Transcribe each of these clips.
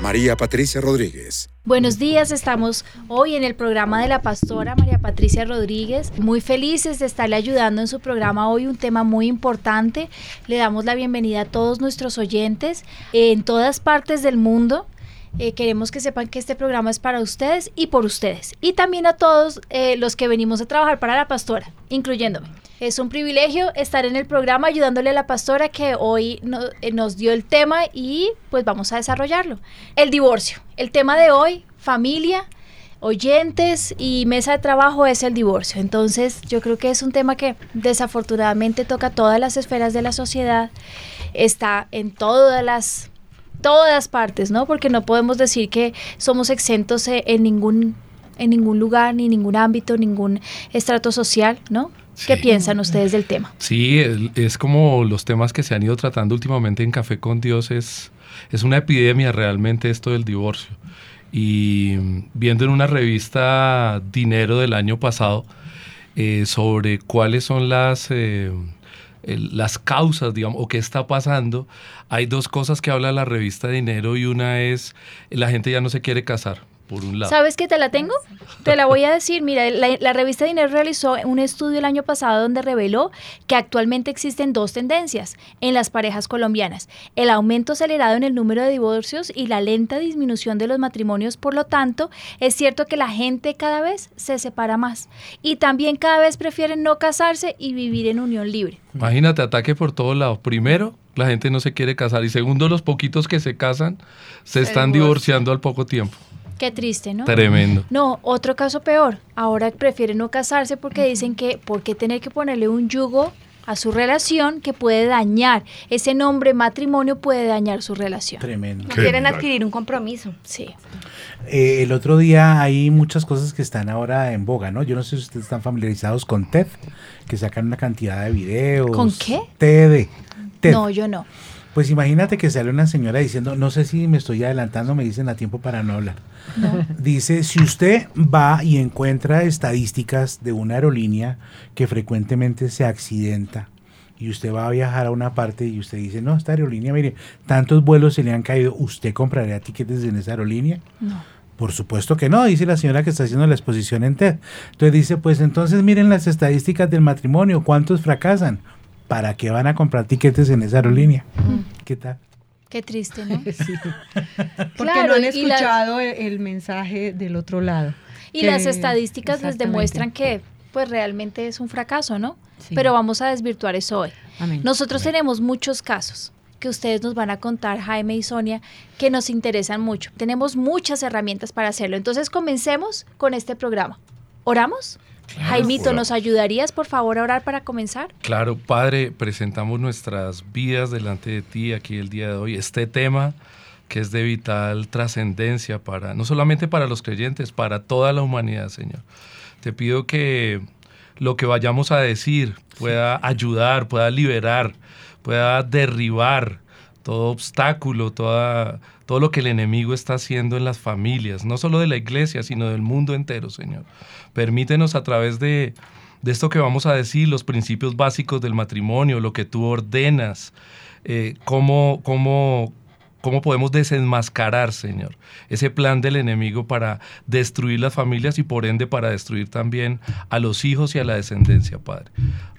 María Patricia Rodríguez. Buenos días, estamos hoy en el programa de la pastora María Patricia Rodríguez. Muy felices de estarle ayudando en su programa hoy, un tema muy importante. Le damos la bienvenida a todos nuestros oyentes en todas partes del mundo. Eh, queremos que sepan que este programa es para ustedes y por ustedes. Y también a todos eh, los que venimos a trabajar para la pastora, incluyéndome. Es un privilegio estar en el programa ayudándole a la pastora que hoy eh, nos dio el tema y pues vamos a desarrollarlo. El divorcio. El tema de hoy, familia, oyentes y mesa de trabajo es el divorcio. Entonces yo creo que es un tema que desafortunadamente toca todas las esferas de la sociedad, está en todas las todas partes, ¿no? Porque no podemos decir que somos exentos eh, en ningún en ningún lugar, ni ningún ámbito, ningún estrato social, ¿no? ¿Qué piensan ustedes del tema? Sí, es como los temas que se han ido tratando últimamente en Café con Dios, es, es una epidemia realmente esto del divorcio. Y viendo en una revista Dinero del año pasado eh, sobre cuáles son las, eh, las causas, digamos, o qué está pasando, hay dos cosas que habla la revista Dinero y una es la gente ya no se quiere casar ¿Sabes que te la tengo? Te la voy a decir. Mira, la, revista Dinero realizó un estudio el año pasado donde reveló que actualmente existen dos tendencias en las parejas colombianas. El aumento acelerado en el número de divorcios y la lenta disminución de los matrimonios. Por lo tanto, es cierto que la gente cada vez se separa más y también cada vez prefieren no casarse y vivir en unión libre. Imagínate, ataque por todos lados. Primero, la gente no se quiere casar y segundo, los poquitos que se casan se están divorciando al poco tiempo. Qué triste, ¿no? Tremendo. No, otro caso peor. Ahora prefieren no casarse porque dicen que, ¿por qué tener que ponerle un yugo a su relación que puede dañar? Ese nombre matrimonio puede dañar su relación. Tremendo. No quieren adquirir un compromiso. Sí. Eh, el otro día hay muchas cosas que están ahora en boga, ¿no? Yo no sé si ustedes están familiarizados con TED, que sacan una cantidad de videos. ¿Con qué? TED. TED. No, yo no. Pues imagínate que sale una señora diciendo, no sé si me estoy adelantando, me dicen a tiempo para no hablar. Dice, si usted va y encuentra estadísticas de una aerolínea que frecuentemente se accidenta y usted va a viajar a una parte y usted dice, no, esta aerolínea, mire, tantos vuelos se le han caído, ¿usted compraría tiquetes en esa aerolínea? No. Por supuesto que no, dice la señora que está haciendo la exposición en TED. Entonces dice, pues entonces miren las estadísticas del matrimonio, ¿cuántos fracasan? ¿Para qué van a comprar tiquetes en esa aerolínea? ¿Qué tal? Qué triste, ¿no? sí. Porque no han escuchado el, mensaje del otro lado. Y las estadísticas les demuestran que pues realmente es un fracaso, ¿no? Pero vamos a desvirtuar eso hoy. Nosotros tenemos muchos casos que ustedes nos van a contar, Jaime y Sonia, que nos interesan mucho. Tenemos muchas herramientas para hacerlo. Entonces comencemos con este programa. ¿Oramos? Jaimito, ¿nos ayudarías por favor a orar para comenzar? Claro, Padre, presentamos nuestras vidas delante de ti aquí el día de hoy. Este tema que es de vital trascendencia para, no solamente para los creyentes, para toda la humanidad, Señor. Te pido que lo que vayamos a decir pueda ayudar, pueda liberar, pueda derribar todo obstáculo, toda, todo lo que el enemigo está haciendo en las familias, no solo de la iglesia, sino del mundo entero, Señor. Permítenos a través de, esto que vamos a decir, los principios básicos del matrimonio, lo que tú ordenas, eh, cómo, cómo, cómo podemos desenmascarar, Señor, ese plan del enemigo para destruir las familias y por ende para destruir también a los hijos y a la descendencia, Padre.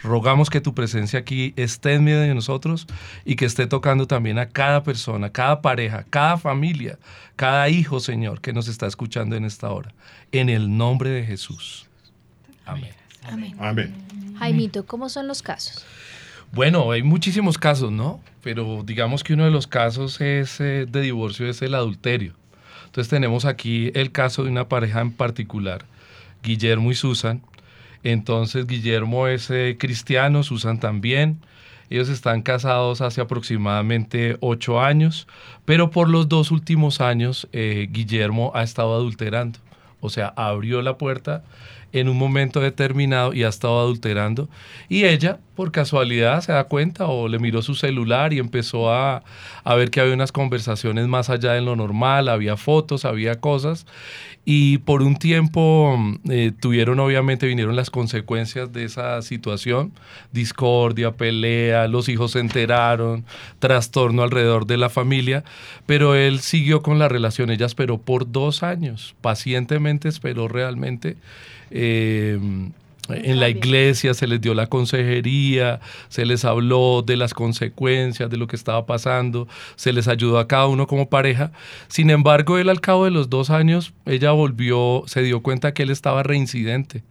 Rogamos que tu presencia aquí esté en medio de nosotros y que esté tocando también a cada persona, cada pareja, cada familia, cada hijo, Señor, que nos está escuchando en esta hora. En el nombre de Jesús. Amén. Amén. Amén. Jaimito, ¿cómo son los casos? Bueno, hay muchísimos casos, ¿no? Pero digamos que uno de los casos es, eh, de divorcio es el adulterio. Entonces tenemos aquí el caso de una pareja en particular, Guillermo y Susan. Entonces Guillermo es eh, cristiano, Susan también. Ellos están casados hace aproximadamente ocho años, pero por los dos últimos años eh, Guillermo ha estado adulterando. O sea, abrió la puerta en un momento determinado y ha estado adulterando. Y ella, por casualidad, se da cuenta o le miró su celular y empezó a, ver que había unas conversaciones más allá de lo normal, había fotos, había cosas. Y por un tiempo eh, tuvieron, obviamente, vinieron las consecuencias de esa situación, discordia, pelea, los hijos se enteraron, trastorno alrededor de la familia, pero él siguió con la relación, ella esperó por dos años, pacientemente esperó realmente eh, en la iglesia se les dio la consejería, se les habló de las consecuencias, de lo que estaba pasando, se les ayudó a cada uno como pareja. Sin embargo, él al cabo de los dos años, ella volvió, se dio cuenta que él estaba reincidente.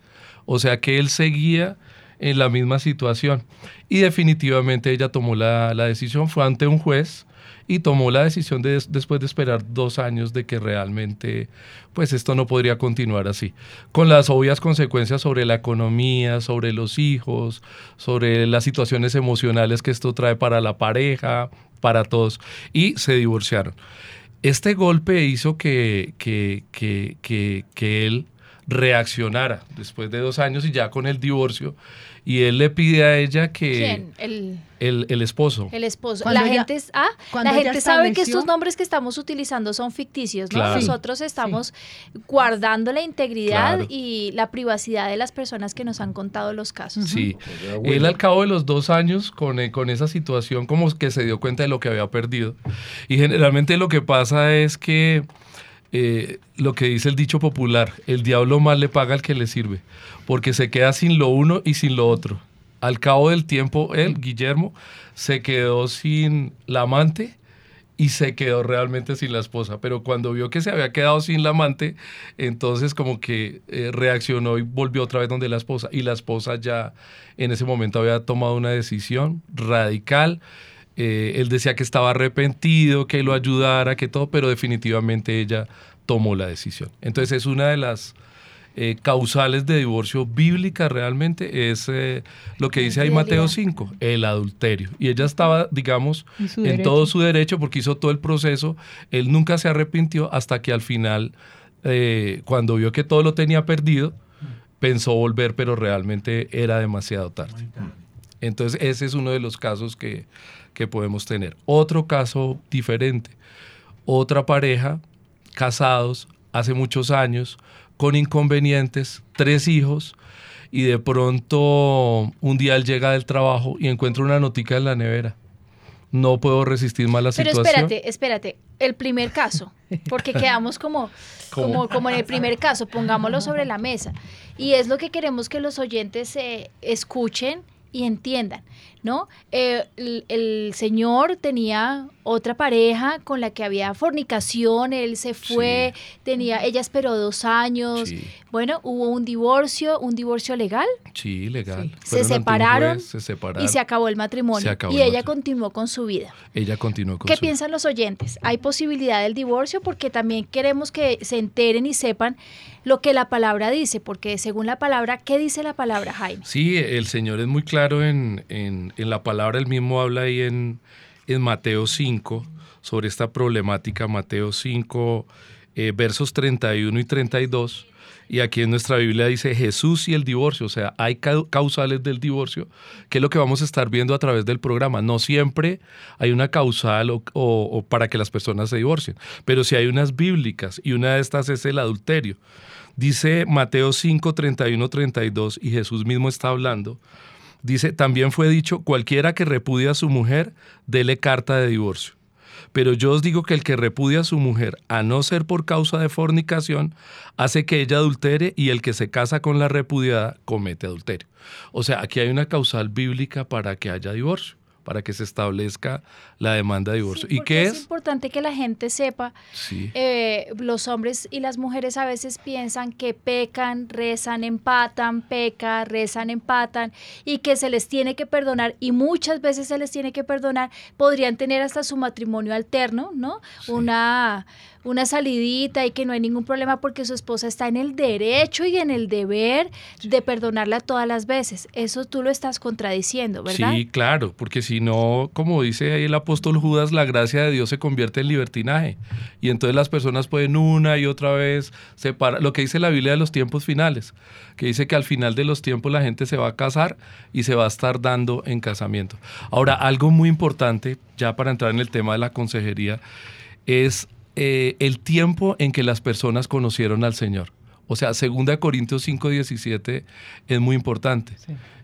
O sea que él seguía en la misma situación. Y definitivamente ella tomó la, la decisión, fue ante un juez y tomó la decisión de, después de esperar dos años de que realmente pues esto no podría continuar así, con las obvias consecuencias sobre la economía, sobre los hijos, sobre las situaciones emocionales que esto trae para la pareja, para todos, y se divorciaron. Este golpe hizo que, que, que, que, él reaccionara después de dos años y ya con el divorcio y él le pide a ella que... ¿Quién? El, el, esposo. El esposo. La gente, ah, la gente sabe que estos nombres que estamos utilizando son ficticios, ¿no? Nosotros estamos guardando la integridad y la privacidad de las personas que nos han contado los casos. Sí. Él al cabo de los dos años, con, eh, con esa situación, como que se dio cuenta de lo que había perdido. Y generalmente lo que pasa es que... Eh, lo que dice el dicho popular, el diablo mal le paga al que le sirve porque se queda sin lo uno y sin lo otro. Al cabo del tiempo, él, Guillermo, se quedó sin la amante y se quedó realmente sin la esposa. Pero cuando vio que se había quedado sin la amante, entonces como que eh, reaccionó y volvió otra vez donde la esposa. Y la esposa ya en ese momento había tomado una decisión radical. Eh, él decía que estaba arrepentido, que lo ayudara, que todo, pero definitivamente ella tomó la decisión. Entonces es una de las eh, causales de divorcio bíblica realmente es eh, lo que dice ahí Mateo 5, el adulterio. Y ella estaba, digamos, en todo su derecho porque hizo todo el proceso. Él nunca se arrepintió hasta que al final, eh, cuando vio que todo lo tenía perdido, pensó volver, pero realmente era demasiado tarde. Entonces ese es uno de los casos que, que podemos tener. Otro caso diferente, otra pareja, casados hace muchos años, con inconvenientes, tres hijos, y de pronto un día él llega del trabajo y encuentra una notica en la nevera. No puedo resistir más la situación. Pero espérate, espérate. El primer caso, porque quedamos como, como, como en el primer caso, pongámoslo sobre la mesa. Y es lo que queremos que los oyentes eh, escuchen y entiendan. ¿No? Eh, el, señor tenía otra pareja con la que había fornicación, él se fue, tenía, ella esperó dos años, bueno, hubo un divorcio, un divorcio legal. Sí, legal. Se separaron, y se acabó el matrimonio y ella continuó con su vida. Ella continuó con ¿Qué piensan los oyentes? ¿Hay posibilidad del divorcio? Porque también queremos que se enteren y sepan lo que la palabra dice, porque según la palabra, ¿qué dice la palabra, Jaime? Sí, el Señor es muy claro en en la palabra, el mismo habla ahí en, en Mateo 5 sobre esta problemática, Mateo 5, eh, versos 31 y 32. Y aquí en nuestra Biblia dice Jesús y el divorcio, o sea, hay causales del divorcio, que es lo que vamos a estar viendo a través del programa. No siempre hay una causal o, para que las personas se divorcien, pero sí hay unas bíblicas y una de estas es el adulterio. Dice Mateo 5, 31, 32 y Jesús mismo está hablando Dice, también fue dicho, cualquiera que repudia a su mujer, dele carta de divorcio. Pero yo os digo que el que repudia a su mujer, a no ser por causa de fornicación, hace que ella adultere y el que se casa con la repudiada comete adulterio. O sea, aquí hay una causal bíblica para que haya divorcio para que se establezca la demanda de divorcio. ¿Y qué es? Es importante que la gente sepa, eh, los hombres y las mujeres a veces piensan que pecan, rezan, empatan, pecan, rezan, empatan, y que se les tiene que perdonar, y muchas veces se les tiene que perdonar, podrían tener hasta su matrimonio alterno, ¿no? Una una salidita y que no hay ningún problema porque su esposa está en el derecho y en el deber de perdonarla todas las veces. Eso tú lo estás contradiciendo, ¿verdad? Sí, claro, porque si no, como dice ahí el apóstol Judas, la gracia de Dios se convierte en libertinaje. Y entonces las personas pueden una y otra vez separar, lo que dice la Biblia de los tiempos finales, que dice que al final de los tiempos la gente se va a casar y se va a estar dando en casamiento. Ahora, algo muy importante, ya para entrar en el tema de la consejería, es eh, el tiempo en que las personas conocieron al Señor. O sea, 2 Corintios 5, 17 es muy importante.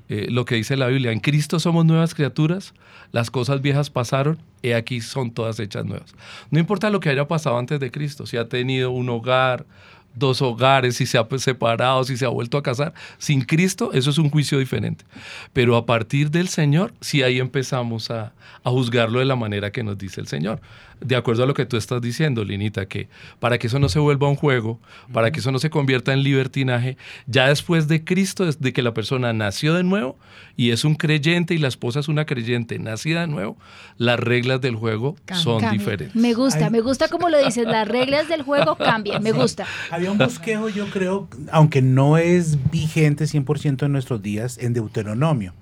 Eh, lo que dice la Biblia, en Cristo somos nuevas criaturas, las cosas viejas pasaron, y aquí son todas hechas nuevas. No importa lo que haya pasado antes de Cristo, si ha tenido un hogar, dos hogares, si se ha separado, si se ha vuelto a casar. Sin Cristo, eso es un juicio diferente. Pero a partir del Señor, sí ahí empezamos a, a, juzgarlo de la manera que nos dice el Señor. De acuerdo a lo que tú estás diciendo, Linita, que para que eso no se vuelva un juego, para que eso no se convierta en libertinaje, ya después de Cristo, desde que la persona nació de nuevo y es un creyente y la esposa es una creyente nacida de nuevo, las reglas del juego son diferentes. Me gusta, me gusta como lo dices, las reglas del juego cambian, me gusta. Había un bosquejo, yo creo, aunque no es vigente 100% en nuestros días, en Deuteronomio.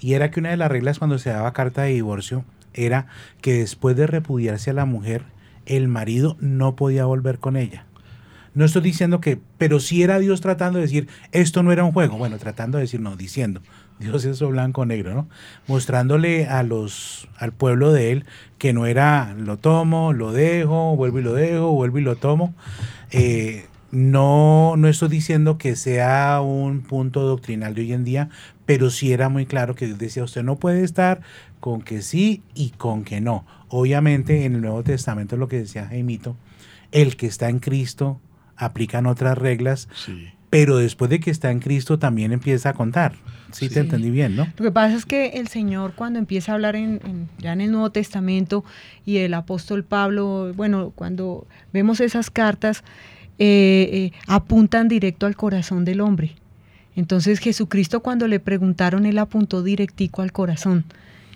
Y era que una de las reglas cuando se daba carta de divorcio era que después de repudiarse a la mujer, el marido no podía volver con ella. No estoy diciendo que, pero sí era Dios tratando de decir, esto no era un juego. Bueno, tratando de decir, no, diciendo, Dios es eso blanco-negro, ¿no? Mostrándole a los, al pueblo de él que no era lo tomo, lo dejo, vuelvo y lo dejo, vuelvo y lo tomo. Eh, no, no estoy diciendo que sea un punto doctrinal de hoy en día, pero sí era muy claro que Dios decía, usted no puede estar con que sí y con que no. Obviamente en el Nuevo Testamento lo que decía Jaimito, el que está en Cristo aplican otras reglas, pero después de que está en Cristo también empieza a contar. Sí, te entendí bien, ¿no? Lo que pasa es que el Señor cuando empieza a hablar en, ya en el Nuevo Testamento y el apóstol Pablo, bueno, cuando vemos esas cartas, eh, eh, apuntan directo al corazón del hombre. Entonces Jesucristo cuando le preguntaron, él apuntó directico al corazón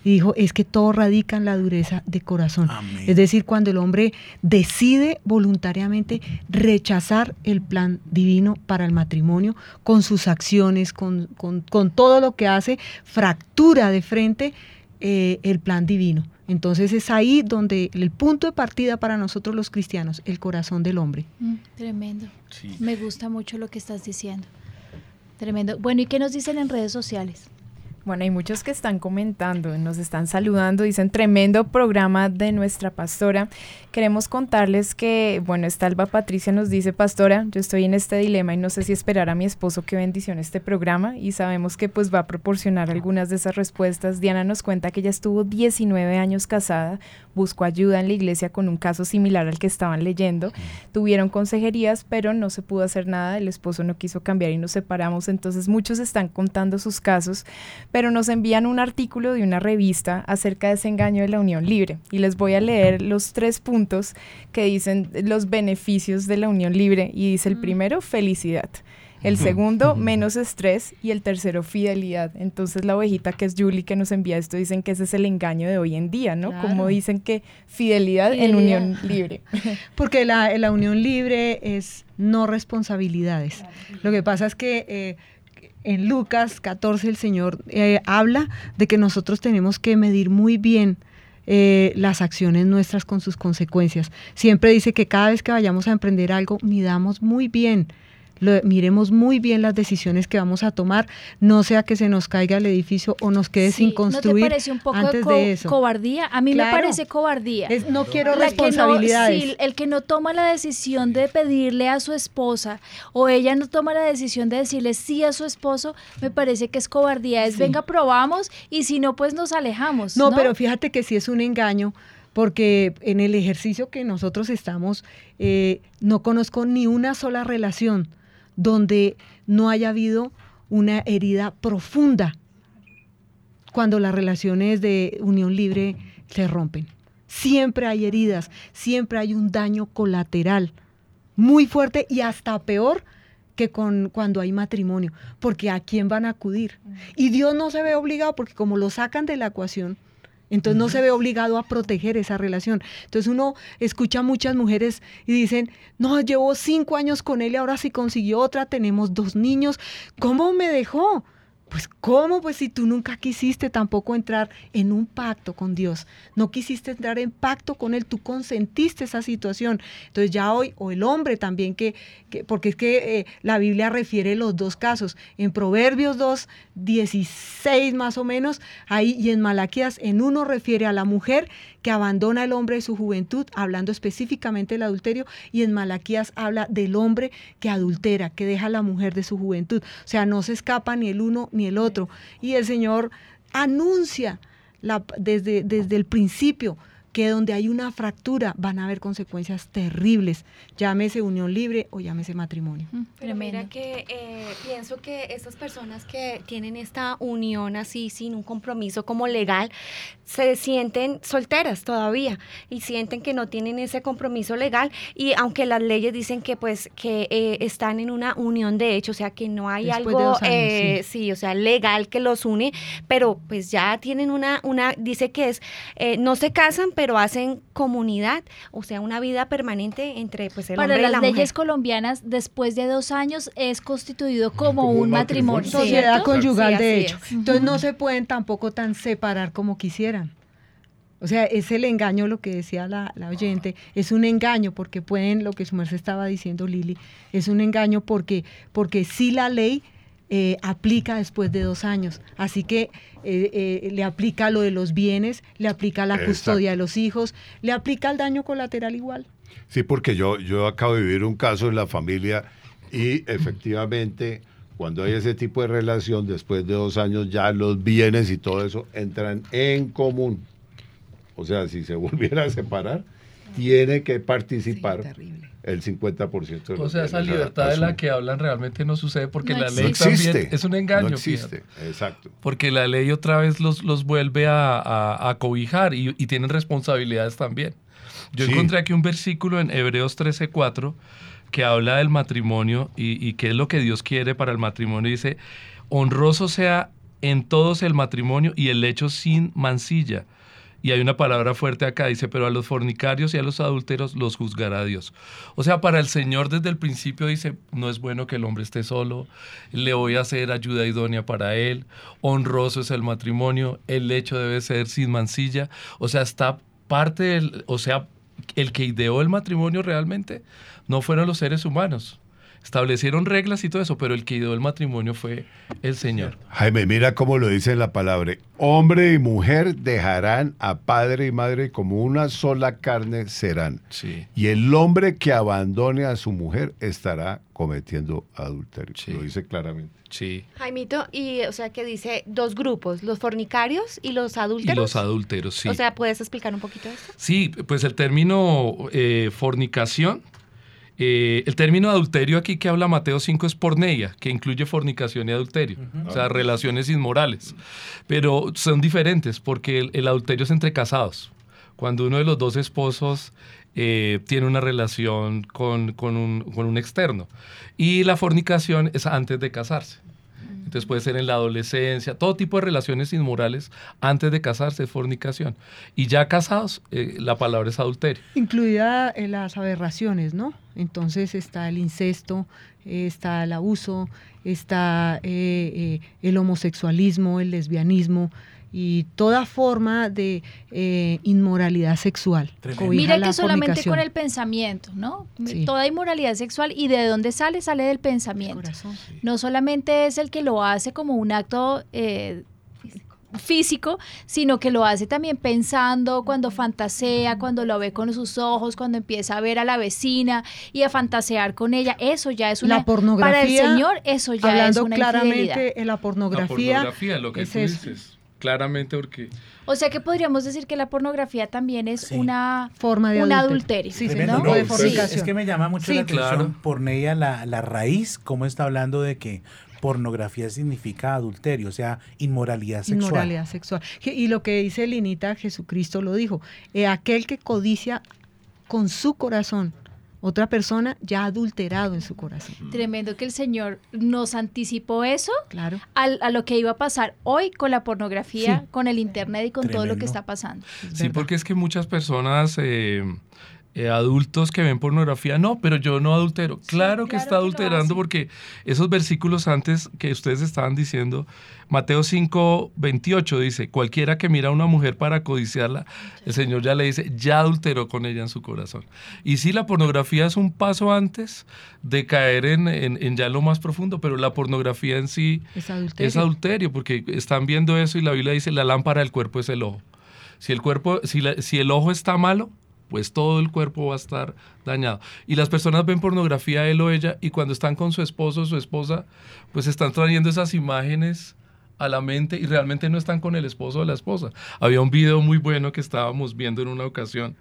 y dijo, es que todo radica en la dureza de corazón. Es decir, cuando el hombre decide voluntariamente rechazar el plan divino para el matrimonio, con sus acciones, con, todo lo que hace, fractura de frente eh, el plan divino. Entonces es ahí donde el punto de partida para nosotros los cristianos, el corazón del hombre. Mm, tremendo. Me gusta mucho lo que estás diciendo. Tremendo. Bueno, ¿y qué nos dicen en redes sociales? Bueno, hay muchos que están comentando, nos están saludando, dicen tremendo programa de nuestra pastora. Queremos contarles que, bueno, esta Alba Patricia nos dice, pastora, yo estoy en este dilema y no sé si esperar a mi esposo que bendición este programa y sabemos que pues va a proporcionar algunas de esas respuestas. Diana nos cuenta que ella estuvo 19 años casada, buscó ayuda en la iglesia con un caso similar al que estaban leyendo. Tuvieron consejerías, pero no se pudo hacer nada, el esposo no quiso cambiar y nos separamos, entonces muchos están contando sus casos pero nos envían un artículo de una revista acerca de ese engaño de la unión libre. Y les voy a leer los tres puntos que dicen los beneficios de la unión libre. Y dice el mm. primero, felicidad. El segundo, menos estrés. Y el tercero, fidelidad. Entonces la ovejita que es Julie que nos envía esto, dicen que ese es el engaño de hoy en día, ¿no? Como dicen que fidelidad, en unión libre. Porque la, la, unión libre es no responsabilidades. Lo que pasa es que... Eh, en Lucas 14 el Señor eh, habla de que nosotros tenemos que medir muy bien eh, las acciones nuestras con sus consecuencias. Siempre dice que cada vez que vayamos a emprender algo, midamos muy bien miremos muy bien las decisiones que vamos a tomar, no sea que se nos caiga el edificio o nos quede sin construir. ¿No te parece un poco antes de, eso. cobardía? A mí me parece cobardía. no quiero responsabilidades. el que no toma la decisión de pedirle a su esposa o ella no toma la decisión de decirle sí a su esposo, me parece que es cobardía. Es venga, probamos y si no, pues nos alejamos. No, pero fíjate que si es un engaño porque en el ejercicio que nosotros estamos, eh, no conozco ni una sola relación donde no haya habido una herida profunda cuando las relaciones de unión libre se rompen. Siempre hay heridas, siempre hay un daño colateral muy fuerte y hasta peor que con cuando hay matrimonio, porque a quién van a acudir. Y Dios no se ve obligado porque como lo sacan de la ecuación, entonces no se ve obligado a proteger esa relación. Entonces uno escucha a muchas mujeres y dicen, no, llevo cinco años con él y ahora sí consiguió otra, tenemos dos niños, ¿cómo me dejó? Pues ¿cómo? Pues si tú nunca quisiste tampoco entrar en un pacto con Dios, no quisiste entrar en pacto con Él, tú consentiste esa situación. Entonces ya hoy, o el hombre también, que, porque es que eh, la Biblia refiere los dos casos, en Proverbios 2, 16 más o menos, ahí y en Malaquías, en uno refiere a la mujer que abandona al hombre de su juventud, hablando específicamente del adulterio, y en Malaquías habla del hombre que adultera, que deja a la mujer de su juventud. O sea, no se escapa ni el uno ni el otro. Y el Señor anuncia desde, desde el principio que donde hay una fractura van a haber consecuencias terribles, llámese unión libre o llámese matrimonio. Pero mira que eh, pienso que estas personas que tienen esta unión así sin un compromiso como legal, se sienten solteras todavía y sienten que no tienen ese compromiso legal y aunque las leyes dicen que pues que eh, están en una unión de hecho, o sea que no hay algo, eh, sí. o sea, legal que los une, pero pues ya tienen una, una dice que es, no se casan, pero hacen comunidad, o sea, una vida permanente entre pues, el Para hombre y la las leyes colombianas, después de dos años es constituido como, un matrimonio. Sociedad conyugal, de hecho. Entonces no se pueden tampoco tan separar como quisieran. O sea, es el engaño lo que decía la, la, oyente, es un engaño porque pueden, lo que su merced estaba diciendo Lili, es un engaño porque, porque sí la ley eh, aplica después de dos años. Así que eh, eh, le aplica lo de los bienes, le aplica la custodia de los hijos, le aplica el daño colateral igual. Sí, porque yo, yo acabo de vivir un caso en la familia y efectivamente cuando hay ese tipo de relación, después de dos años ya los bienes y todo eso entran en común. O sea, si se volviera a separar, tiene que participar el 50% de O sea, esa libertad de la que hablan realmente no sucede porque la ley también es un engaño. No existe, exacto. Porque la ley otra vez los, los vuelve a, cobijar y, tienen responsabilidades también. Yo encontré aquí un versículo en Hebreos 13:4 que habla del matrimonio y, y qué es lo que Dios quiere para el matrimonio. Dice, honroso sea en todos el matrimonio y el hecho sin mancilla y hay una palabra fuerte acá, dice, pero a los fornicarios y a los adúlteros los juzgará Dios. O sea, para el Señor desde el principio dice, no es bueno que el hombre esté solo, le voy a hacer ayuda idónea para él, honroso es el matrimonio, el hecho debe ser sin mancilla. O sea, está parte del, o sea, el que ideó el matrimonio realmente no fueron los seres humanos, establecieron reglas y todo eso, pero el que ideó el matrimonio fue el Señor. Jaime, mira cómo lo dice la palabra. Hombre y mujer dejarán a padre y madre como una sola carne serán. Sí. Y el hombre que abandone a su mujer estará cometiendo adulterio. Lo dice claramente. Sí. Jaimito, y o sea que dice dos grupos, los fornicarios y los adúlteros. Y los adúlteros, sí. O sea, ¿puedes explicar un poquito esto? Sí, pues el término eh, fornicación eh, el término adulterio aquí que habla Mateo 5 es porneia, que incluye fornicación y adulterio, o sea, relaciones inmorales. Pero son diferentes porque el, adulterio es entre casados. Cuando uno de los dos esposos eh, tiene una relación con, un, con un externo. Y la fornicación es antes de casarse. Entonces puede ser en la adolescencia, todo tipo de relaciones inmorales antes de casarse es fornicación. Y ya casados, eh, la palabra es adulterio. Incluida en las aberraciones, ¿no? Entonces está el incesto, está el abuso, está eh, eh, el homosexualismo, el lesbianismo, y toda forma de eh, inmoralidad sexual. Mira que solamente con el pensamiento, ¿no? Toda inmoralidad sexual y de dónde sale, sale del pensamiento. No solamente es el que lo hace como un acto eh, físico, sino que lo hace también pensando, cuando fantasea, cuando lo ve con sus ojos, cuando empieza a ver a la vecina y a fantasear con ella. Eso ya es una la pornografía. Para el Señor, eso ya es una claramente en la pornografía. La pornografía, lo que tú dices claramente porque... O sea que podríamos decir que la pornografía también es Sí. una Forma de un adulterio. adulterio. Sí, Tremendo, ¿no? ¿no? de Sí, fornicación. es que me llama mucho Sí, la atención claro. por ella la, la raíz, cómo está hablando de que pornografía significa adulterio, o sea, inmoralidad sexual. Inmoralidad sexual. Y lo que dice Linita, Jesucristo lo dijo, eh, aquel que codicia con su corazón otra persona ya ha adulterado en su corazón. Tremendo que el Señor nos anticipó eso Claro. al- a lo que iba a pasar hoy con la pornografía, Sí. con el internet y con todo lo que está pasando. es Sí, verdad. porque es que muchas personas, eh, eh, adultos que ven pornografía, no, pero yo no adultero. Claro que claro está que adulterando porque esos versículos antes que ustedes estaban diciendo, Mateo 5, 28 dice, cualquiera que mira a una mujer para codiciarla, el Señor ya le dice, ya adulteró con ella en su corazón. Y sí, la pornografía es un paso antes de caer en, en- en ya lo más profundo, pero la pornografía en sí Es adulterio. es adulterio, porque están viendo eso y la Biblia dice, la lámpara del cuerpo es el ojo. Si el cuerpo, si, la- si el ojo está malo, pues todo el cuerpo va a estar dañado. Y las personas ven pornografía él o ella y cuando están con su esposo o su esposa, pues están trayendo esas imágenes a la mente y realmente no están con el esposo o la esposa. Había un video muy bueno que estábamos viendo en una ocasión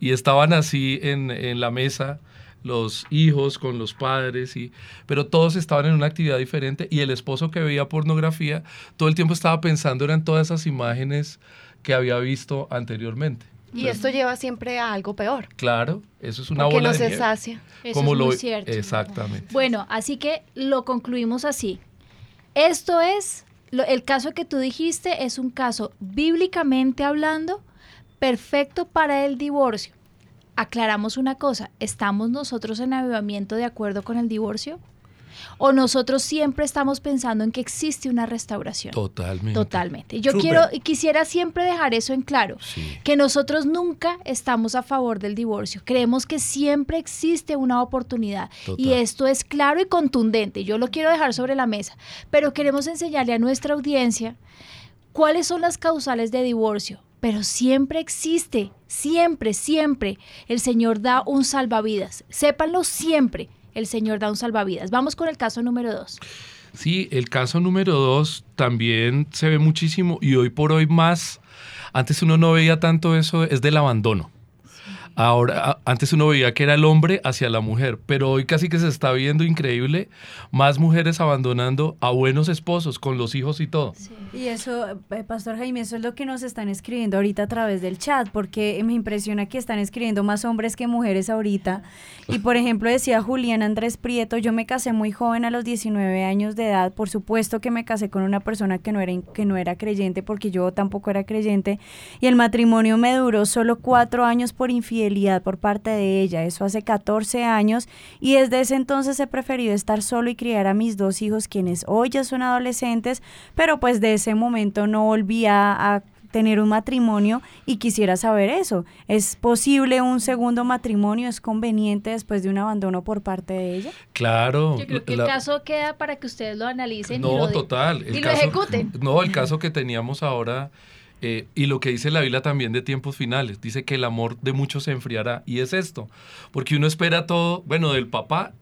y estaban así en, en la mesa los hijos con los padres y pero todos estaban en una actividad diferente y el esposo que veía pornografía todo el tiempo estaba pensando en todas esas imágenes que había visto anteriormente. Y esto lleva siempre a algo peor. Claro, eso es una Porque bola no de se nieve. sacia. Eso Como es lo muy cierto. Exactamente. Bueno, así que lo concluimos así. Esto es, lo- el caso que tú dijiste es un caso bíblicamente hablando perfecto para el divorcio. Aclaramos una cosa, ¿estamos nosotros en avivamiento de acuerdo con el divorcio? ¿O nosotros siempre estamos pensando en que existe una restauración? Totalmente. Totalmente. Yo Súper. quiero y quisiera siempre dejar eso en claro, Sí. que nosotros nunca estamos a favor del divorcio. Creemos que siempre existe una oportunidad y esto es claro y contundente. Yo lo quiero dejar sobre la mesa, pero queremos enseñarle a nuestra audiencia cuáles son las causales de divorcio. Pero siempre existe, siempre, siempre el Señor da un salvavidas. Sépanlo siempre, el Señor da un salvavidas. Vamos con el caso número dos. Sí, el caso número dos también se ve muchísimo y hoy por hoy más. Antes uno no veía tanto eso, es del abandono. Ahora, antes uno veía que era el hombre hacia la mujer, pero hoy casi que se está viendo increíble más mujeres abandonando a buenos esposos con los hijos y todo. Y eso, eh, Pastor Jaime, eso es lo que nos están escribiendo ahorita a través del chat, porque me impresiona que están escribiendo más hombres que mujeres ahorita. Y por ejemplo, decía Julián Andrés Prieto, yo me casé muy joven a los 19 años de edad, por supuesto que me casé con una persona que no era, que no era creyente, porque yo tampoco era creyente, y el matrimonio me duró solo cuatro años por infidelidad por parte de ella, eso hace 14 años, y desde ese entonces he preferido estar solo y criar a mis dos hijos, quienes hoy ya son adolescentes, pero pues de ese momento no volví a, a tener un matrimonio y quisiera saber eso. ¿Es posible un segundo matrimonio? ¿Es conveniente después de un abandono por parte de ella? Claro. Yo creo que la- el caso queda para que ustedes lo analicen y No, lo, de- total. el y lo ejecuten. No, el caso que teníamos ahora, eh, y lo que dice la Biblia también de tiempos finales, dice que el amor de muchos se enfriará. Y es esto, porque uno espera todo, bueno, del papá.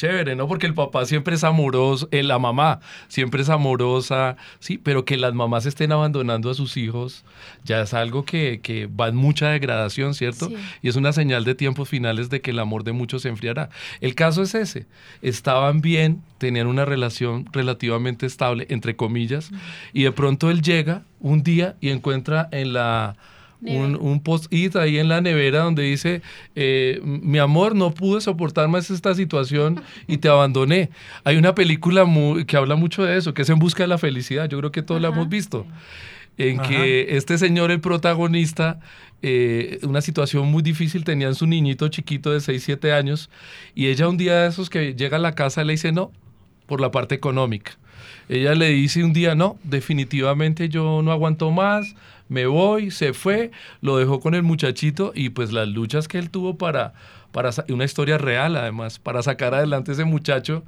Chévere, ¿no? Porque el papá siempre es amoroso, eh, la mamá siempre es amorosa, sí, pero que las mamás estén abandonando a sus hijos ya es algo que, que va en mucha degradación, ¿cierto? Sí. Y es una señal de tiempos finales de que el amor de muchos se enfriará. El caso es ese. Estaban bien, tenían una relación relativamente estable, entre comillas, y de pronto él llega un día y encuentra en la... Un, un post-it ahí en la nevera donde dice, eh, mi amor, no pude soportar más esta situación y te abandoné. Hay una película muy- que habla mucho de eso, que es En Busca de la Felicidad. Yo creo que todos la Ajá. hemos visto en Ajá. que este señor, el protagonista, eh, una situación muy difícil, tenían su niñito chiquito de 6, 7 años, y ella un día de esos que llega a la casa le dice no, por la parte económica. Ella le dice un día, no, definitivamente yo no aguanto más, me voy, se fue, lo dejó con el muchachito y pues las luchas que él tuvo para, para una historia real además, para sacar adelante ese muchacho.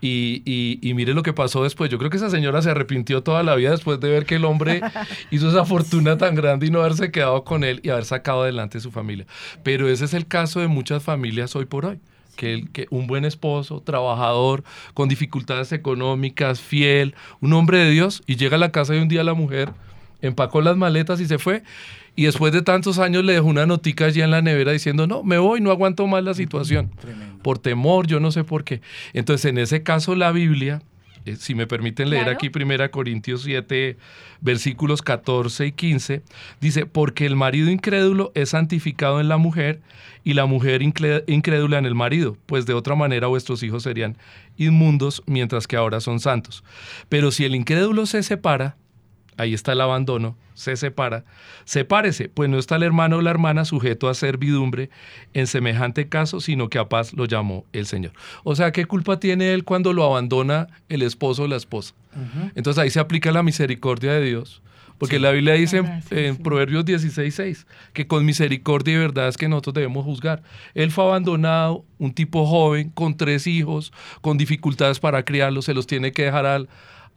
Y, y- y mire lo que pasó después. Yo creo que esa señora se arrepintió toda la vida después de ver que el hombre hizo esa fortuna tan grande y no haberse quedado con él y haber sacado adelante su familia. Pero ese es el caso de muchas familias hoy por hoy. Que, el- que un buen esposo, trabajador, con dificultades económicas, fiel, un hombre de Dios, y llega a la casa de un día la mujer empacó las maletas y se fue. Y después de tantos años le dejó una notica allí en la nevera diciendo, no, me voy, no aguanto más la situación. Por temor, yo no sé por qué. Entonces, en ese caso, la Biblia, eh, si me permiten leer aquí 1 Corintios 7, versículos 14 y 15, dice, porque el marido incrédulo es santificado en la mujer y la mujer incrédula en el marido, pues de otra manera vuestros hijos serían inmundos mientras que ahora son santos. Pero si el incrédulo se separa, ahí está el abandono, se separa, sepárese, pues no está el hermano o la hermana sujeto a servidumbre en semejante caso, sino que a paz lo llamó el Señor. O sea, ¿qué culpa tiene él cuando lo abandona el esposo o la esposa? Entonces ahí se aplica la misericordia de Dios. Porque la Biblia dice en, Proverbios 16, que con misericordia y verdad es que nosotros debemos juzgar. Él fue abandonado, un tipo joven, con tres hijos, con dificultades para criarlos, se los tiene que dejar al,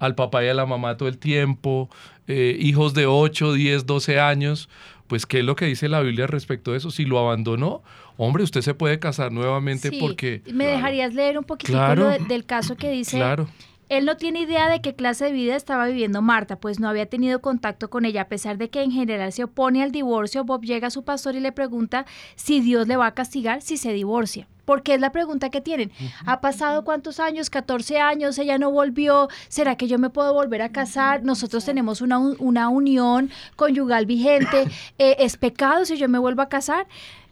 al papá y a la mamá todo el tiempo, eh, hijos de 8, 10, 12 años, pues ¿qué es lo que dice la Biblia respecto de eso? Si lo abandonó, hombre, usted se puede casar nuevamente porque... ¿Me dejarías leer un poquito del caso que dice... Claro. Él no tiene idea de qué clase de vida estaba viviendo Marta, pues no había tenido contacto con ella. A pesar de que en general se opone al divorcio, Bob llega a su pastor y le pregunta si Dios le va a castigar si se divorcia porque es la pregunta que tienen. ¿Ha pasado cuántos años? 14 años, ella no volvió. ¿Será que yo me puedo volver a casar? Nosotros tenemos una, una unión conyugal vigente. Eh, ¿Es pecado si yo me vuelvo a casar?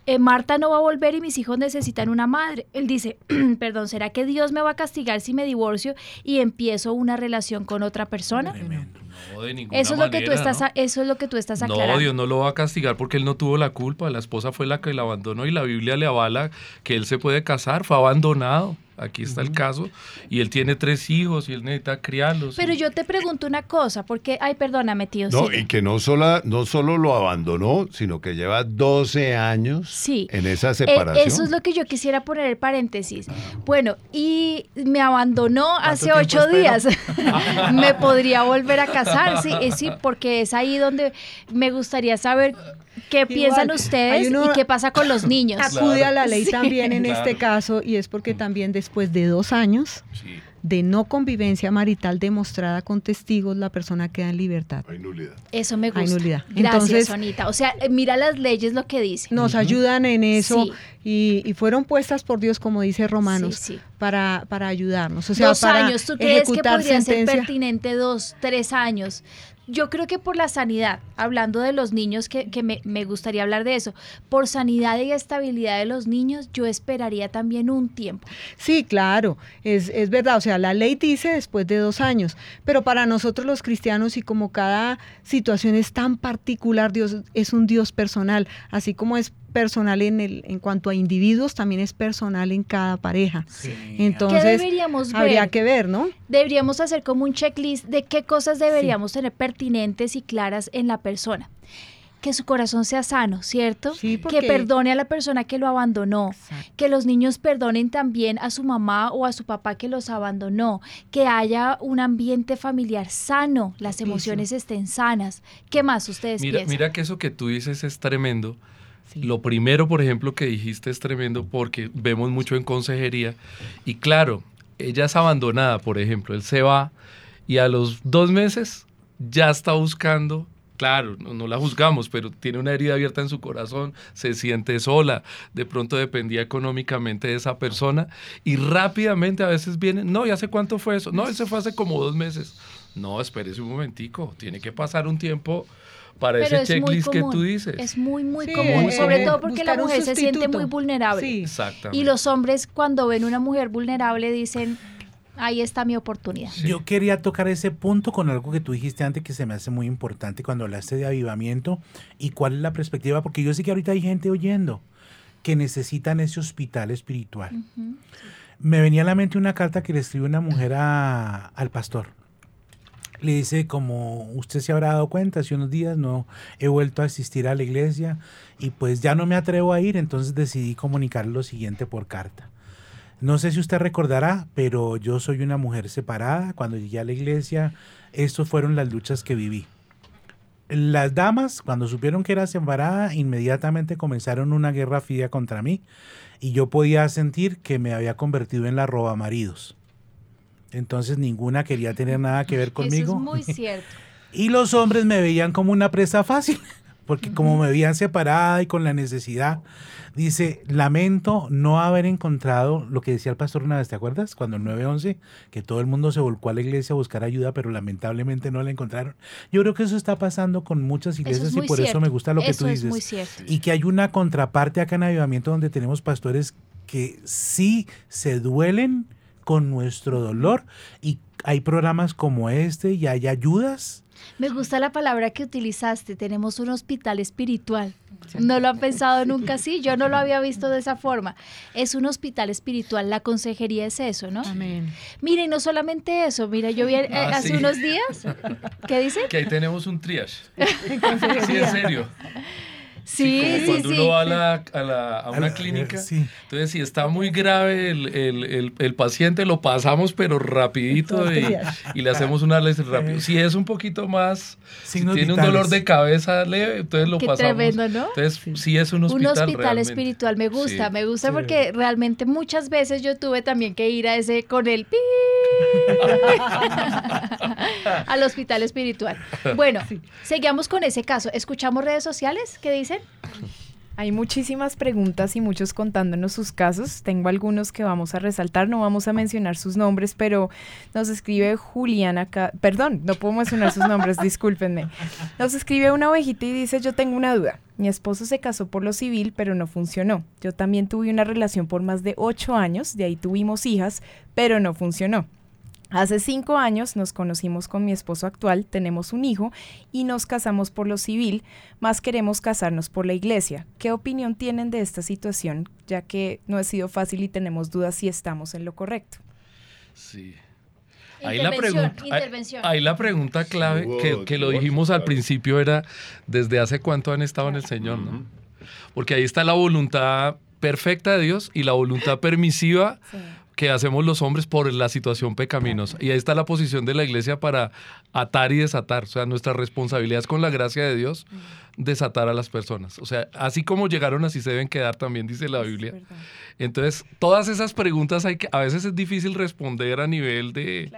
Eh, Marta no va a volver y mis hijos necesitan una madre. Él dice, perdón, ¿será que Dios me va a castigar si me divorcio y empiezo una relación con otra persona? No, de ninguna eso es lo que tú estás, eso es lo que tú estás aclarando. No, Dios no lo va a castigar porque él no tuvo la culpa. La esposa fue la que la abandonó y la Biblia le avala que él se puede casar. Fue abandonado aquí está el caso, y él tiene tres hijos y él necesita criarlos. Pero yo te pregunto una cosa, porque, ay, perdóname, tío. No, y que no solo, no solo lo abandonó, sino que lleva 12 años en esa eh, separación. eso es lo que yo quisiera poner el paréntesis. Bueno, y me abandonó hace ocho días. me podría volver a casar, sí, eh, sí, porque es ahí donde me gustaría saber ¿Qué piensan ustedes y qué pasa con los niños? Acude a la ley también en este caso y es porque también después de dos años de no convivencia marital demostrada con testigos, la persona queda en libertad. Hay nulidad. Eso me gusta. Hay nulidad. Gracias, Sonita. O sea, mira las leyes lo que dicen. Nos ayudan en eso y, fueron puestas por Dios, como dice Romanos, Para, para ayudarnos. O sea, dos para años. ¿Tú crees que podría ser pertinente dos, tres años? Yo creo que por la sanidad, hablando de los niños, que, me, gustaría hablar de eso, por sanidad y estabilidad de los niños, yo esperaría también un tiempo. Sí, claro, es, es verdad, o sea, la ley dice después de dos años, pero para nosotros los cristianos y como cada situación es tan particular, Dios es un Dios personal, así como es personal en el en cuanto a individuos, también es personal en cada pareja. Entonces, deberíamos habría que ver, ¿no? Deberíamos hacer como un checklist de qué cosas deberíamos tener pertinentes y claras en la persona. Que su corazón sea sano, ¿cierto? Que perdone a la persona que lo abandonó. Que los niños perdonen también a su mamá o a su papá que los abandonó. Que haya un ambiente familiar sano, las emociones estén sanas. ¿Qué más ustedes mira, piensan? Mira que eso que tú dices es tremendo lo primero, por ejemplo, que dijiste es tremendo porque vemos mucho en consejería. Y claro, ella es abandonada, por ejemplo. Él se va y a los dos meses ya está buscando claro, no, la juzgamos, pero tiene una herida abierta en su corazón, se siente sola, de pronto dependía económicamente de esa persona y rápidamente a veces viene, no, ¿y hace cuánto fue eso? No, él se fue hace como dos meses. No, espérese un momentico, tiene que pasar un tiempo para ese checklist que tú dices. Es muy, muy común, sobre todo porque la mujer se siente muy vulnerable. Exactamente. Y los hombres cuando ven una mujer vulnerable dicen, ahí está mi oportunidad. Yo quería tocar ese punto con algo que tú dijiste antes que se me hace muy importante cuando hablaste de avivamiento y cuál es la perspectiva, porque yo sé que ahorita hay gente oyendo que necesitan ese hospital espiritual. Me venía a la mente una carta que le escribe una mujer al pastor le dice, como usted se habrá dado cuenta, hace unos días no he vuelto a asistir a la iglesia y pues ya no me atrevo a ir, entonces decidí comunicar lo siguiente por carta. No sé si usted recordará, pero yo soy una mujer separada. Cuando llegué a la iglesia, estas fueron las luchas que viví. Las damas, cuando supieron que era separada, inmediatamente comenzaron una guerra fría contra mí y yo podía sentir que me había convertido en la roba maridos entonces ninguna quería tener nada que ver conmigo. Eso es muy cierto. Y los hombres me veían como una presa fácil, porque como me veían separada y con la necesidad, dice, lamento no haber encontrado lo que decía el pastor una vez, ¿te acuerdas? Cuando el 911, que todo el mundo se volcó a la iglesia a buscar ayuda, pero lamentablemente no la encontraron. Yo creo que eso está pasando con muchas iglesias y por eso me gusta lo que tú dices. Muy cierto. Y que hay una contraparte acá en Avivamiento donde tenemos pastores que sí se duelen con nuestro dolor y hay programas como este y hay ayudas me gusta la palabra que utilizaste, tenemos un hospital espiritual. ¿No lo han pensado nunca así? Yo no lo había visto de esa forma. Es un hospital espiritual, la consejería es eso, ¿no? Amén. Mire, y no solamente eso, mira, yo vi eh, Ah, hace sí. unos días, ¿qué dice? Que ahí tenemos un triage. Sí, en serio. Sí, como sí, cuando sí. uno va a, la- a la- a una la- clínica. sí. Entonces, si está muy grave el, el- el- el paciente, lo pasamos, pero rapidito y, y le hacemos un análisis rápido. Si es un poquito más, si tiene un dolor de cabeza leve, entonces lo Qué pasamos. tremendo, ¿no? Entonces, sí, es un Un hospital hospital realmente. espiritual, me gusta, Sí. me gusta Sí. porque realmente muchas veces yo tuve también que ir a ese con el pi al hospital espiritual. Bueno, seguimos con ese caso. ¿Escuchamos redes sociales? ¿Qué dicen? Hay muchísimas preguntas y muchos contándonos sus casos. Tengo algunos que vamos a resaltar, no vamos a mencionar sus nombres, pero nos escribe Juliana, Ca- perdón, no puedo mencionar sus nombres, discúlpenme. Nos escribe una ovejita y dice, yo tengo una duda. Mi esposo se casó por lo civil, pero no funcionó. Yo también tuve una relación por más de ocho años, de ahí tuvimos hijas, pero no funcionó. Hace cinco años nos conocimos con mi esposo actual, tenemos un hijo y nos casamos por lo civil, más queremos casarnos por la iglesia. ¿Qué opinión tienen de esta situación, ya que no ha sido fácil y tenemos dudas si estamos en lo correcto? Sí. Ahí la, Intervención, pregunta, ahí- intervención. ahí la pregunta clave Wow, que, que lo dijimos al principio era desde hace cuánto han estado en el Señor, ¿no? Porque ahí está la voluntad perfecta de Dios y la voluntad permisiva que hacemos los hombres por la situación pecaminosa. Y ahí está la posición de la iglesia para atar y desatar. O sea, nuestra responsabilidad es con la gracia de Dios desatar a las personas. O sea, así como llegaron, así se deben quedar también, dice la Biblia. Entonces, todas esas preguntas hay que, a veces es difícil responder a nivel de,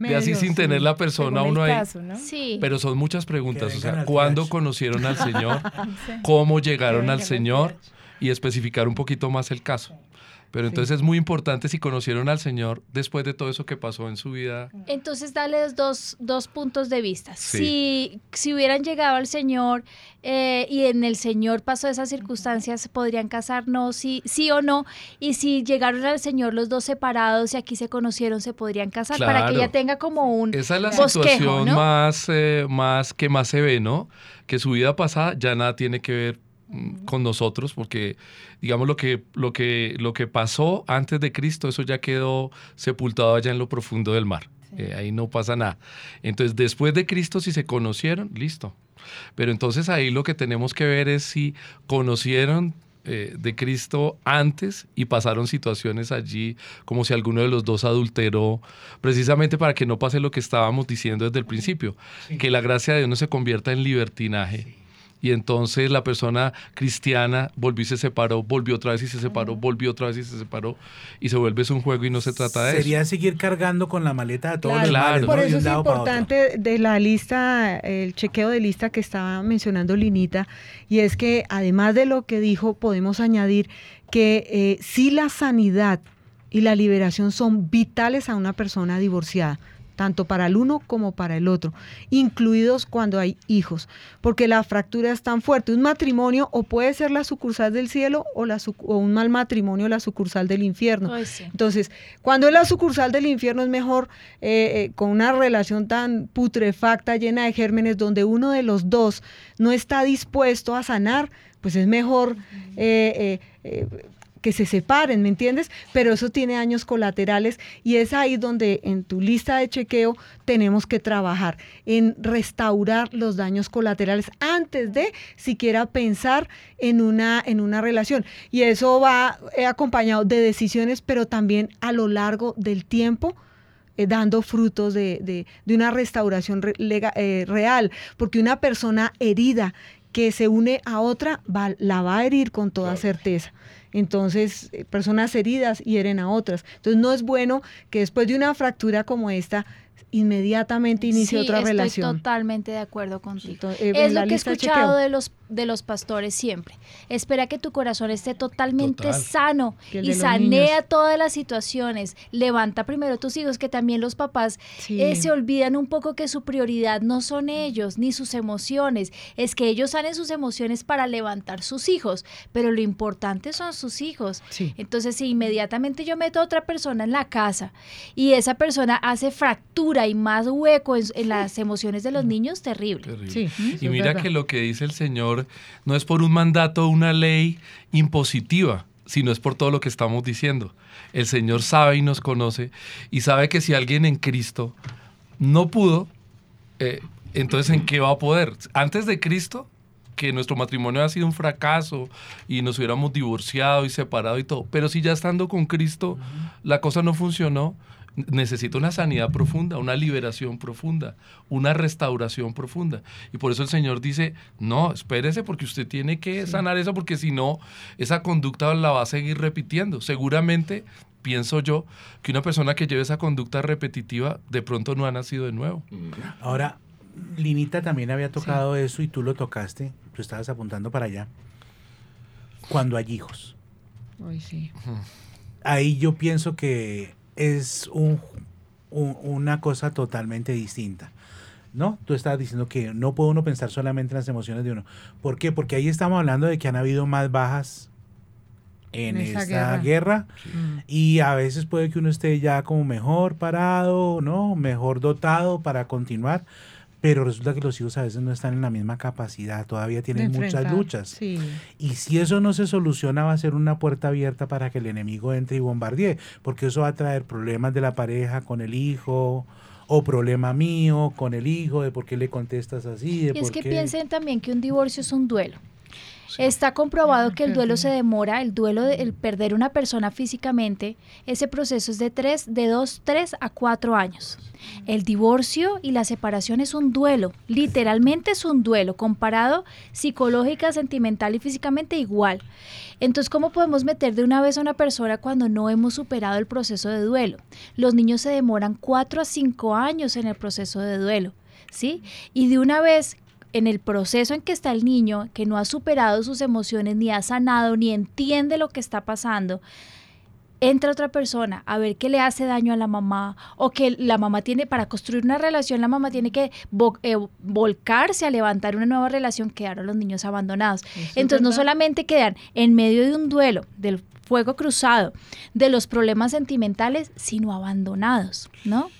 de así Medios, sin tener sí. la persona Según uno ahí. ¿no? Sí. Pero son muchas preguntas. O sea, ¿cuándo conocieron al Señor? ¿Cómo llegaron al Señor? Y especificar un poquito más el caso. Pero entonces es muy importante si conocieron al Señor después de todo eso que pasó en su vida. Entonces, darles dos, dos puntos de vista. Sí. Si, si hubieran llegado al Señor eh, y en el Señor pasó esas circunstancias, podrían casarnos, sí, sí o no. Y si llegaron al Señor los dos separados y aquí se conocieron, se podrían casar para que ella tenga como un Esa es la bosquejo, situación ¿no? más, eh, más que más se ve, ¿no? Que su vida pasada ya nada tiene que ver con nosotros, porque digamos lo que, lo que, lo que pasó antes de Cristo, eso ya quedó sepultado allá en lo profundo del mar. Eh, ahí no pasa nada. Entonces, después de Cristo, si se conocieron, listo. Pero entonces ahí lo que tenemos que ver es si conocieron eh, de Cristo antes y pasaron situaciones allí como si alguno de los dos adulteró, precisamente para que no pase lo que estábamos diciendo desde el principio, que la gracia de Dios no se convierta en libertinaje. Y entonces la persona cristiana volvió y se separó, volvió otra vez y se separó, volvió otra vez y se separó, y se vuelve es un juego y no se trata de eso. Sería seguir cargando con la maleta de todos Claro, los males, Por eso es importante de la lista, el chequeo de lista que estaba mencionando Linita, y es que además de lo que dijo, podemos añadir que eh, sí la sanidad y la liberación son vitales a una persona divorciada tanto para el uno como para el otro, incluidos cuando hay hijos, porque la fractura es tan fuerte. Un matrimonio o puede ser la sucursal del cielo o, la, o un mal matrimonio la sucursal del infierno. Ay, sí. Entonces, cuando es la sucursal del infierno es mejor eh, eh, con una relación tan putrefacta, llena de gérmenes, donde uno de los dos no está dispuesto a sanar, pues es mejor eh, que se separen, ¿me entiendes? Pero eso tiene daños colaterales y es ahí donde en tu lista de chequeo tenemos que trabajar en restaurar los daños colaterales antes de siquiera pensar en una, en una relación. Y eso va eh, acompañado de decisiones, pero también a lo largo del tiempo eh, dando frutos de, de- de una restauración re- lega- eh, real, porque una persona herida que se une a otra va- la va a herir con toda certeza. Entonces, eh, personas heridas hieren a otras. Entonces, no es bueno que después de una fractura como esta inmediatamente inicie Sí, otra estoy relación. totalmente de acuerdo contigo. Entonces, eh, es lo que he escuchado chequeo. de los, de los pastores siempre. Espera que tu corazón esté totalmente Total. sano y sanea niños. todas las situaciones. Levanta primero tus hijos, que también los papás Sí. eh, se olvidan un poco que su prioridad no son ellos ni sus emociones. Es que ellos sanen sus emociones para levantar sus hijos, pero lo importante son sus hijos. Sí. Entonces, si inmediatamente yo meto a otra persona en la casa y esa persona hace fractura y más hueco en, en las emociones de los niños, terrible. Terrible. Sí, Y mira que lo que dice el Señor no es por un mandato, una ley impositiva, sino es por todo lo que estamos diciendo. El Señor sabe y nos conoce y sabe que si alguien en Cristo no pudo, eh, entonces ¿en qué va a poder? Antes de Cristo, que nuestro matrimonio ha sido un fracaso y nos hubiéramos divorciado y separado y todo, pero si ya estando con Cristo la cosa no funcionó, necesita una sanidad profunda, una liberación profunda, una restauración profunda. Y por eso el Señor dice, no, espérese porque usted tiene que sanar eso porque si no, esa conducta la va a seguir repitiendo. Seguramente, pienso yo, que una persona que lleve esa conducta repetitiva de pronto no ha nacido de nuevo. Ahora, Linita también había tocado eso y tú lo tocaste, tú estabas apuntando para allá. Cuando hay hijos. Ay, sí. Ahí yo pienso que es un, un- una cosa totalmente distinta. ¿No? Tú estabas diciendo que no puede uno pensar solamente en las emociones de uno. ¿Por qué? Porque ahí estamos hablando de que han habido más bajas en esta guerra. guerra. Y a veces puede que uno esté ya como mejor parado, ¿no? Mejor dotado para continuar. Pero resulta que los hijos a veces no están en la misma capacidad, todavía tienen muchas luchas. Sí. Y si eso no se soluciona, va a ser una puerta abierta para que el enemigo entre y bombardee, porque eso va a traer problemas de la pareja con el hijo, o problema mío con el hijo, de por qué le contestas así, de Y es por que qué... piensen también que un divorcio es un duelo. Está comprobado que el duelo se demora, el duelo de el perder una persona físicamente, ese proceso es de tres, de dos, tres a cuatro años. El divorcio y la separación es un duelo, literalmente es un duelo, comparado psicológica, sentimental y físicamente igual. Entonces, ¿cómo podemos meter de una vez a una persona cuando no hemos superado el proceso de duelo? Los niños se demoran cuatro a cinco años en el proceso de duelo, ¿sí? Y de una vez en el proceso en que está el niño, que no ha superado sus emociones, ni ha sanado, ni entiende lo que está pasando, entra otra persona a ver qué le hace daño a la mamá o que la mamá tiene, para construir una relación, la mamá tiene que vo- eh, volcarse a levantar una nueva relación, quedaron los niños abandonados. es Entonces no solamente quedan en medio de un duelo, del fuego cruzado, de los problemas sentimentales, sino abandonados, ¿no?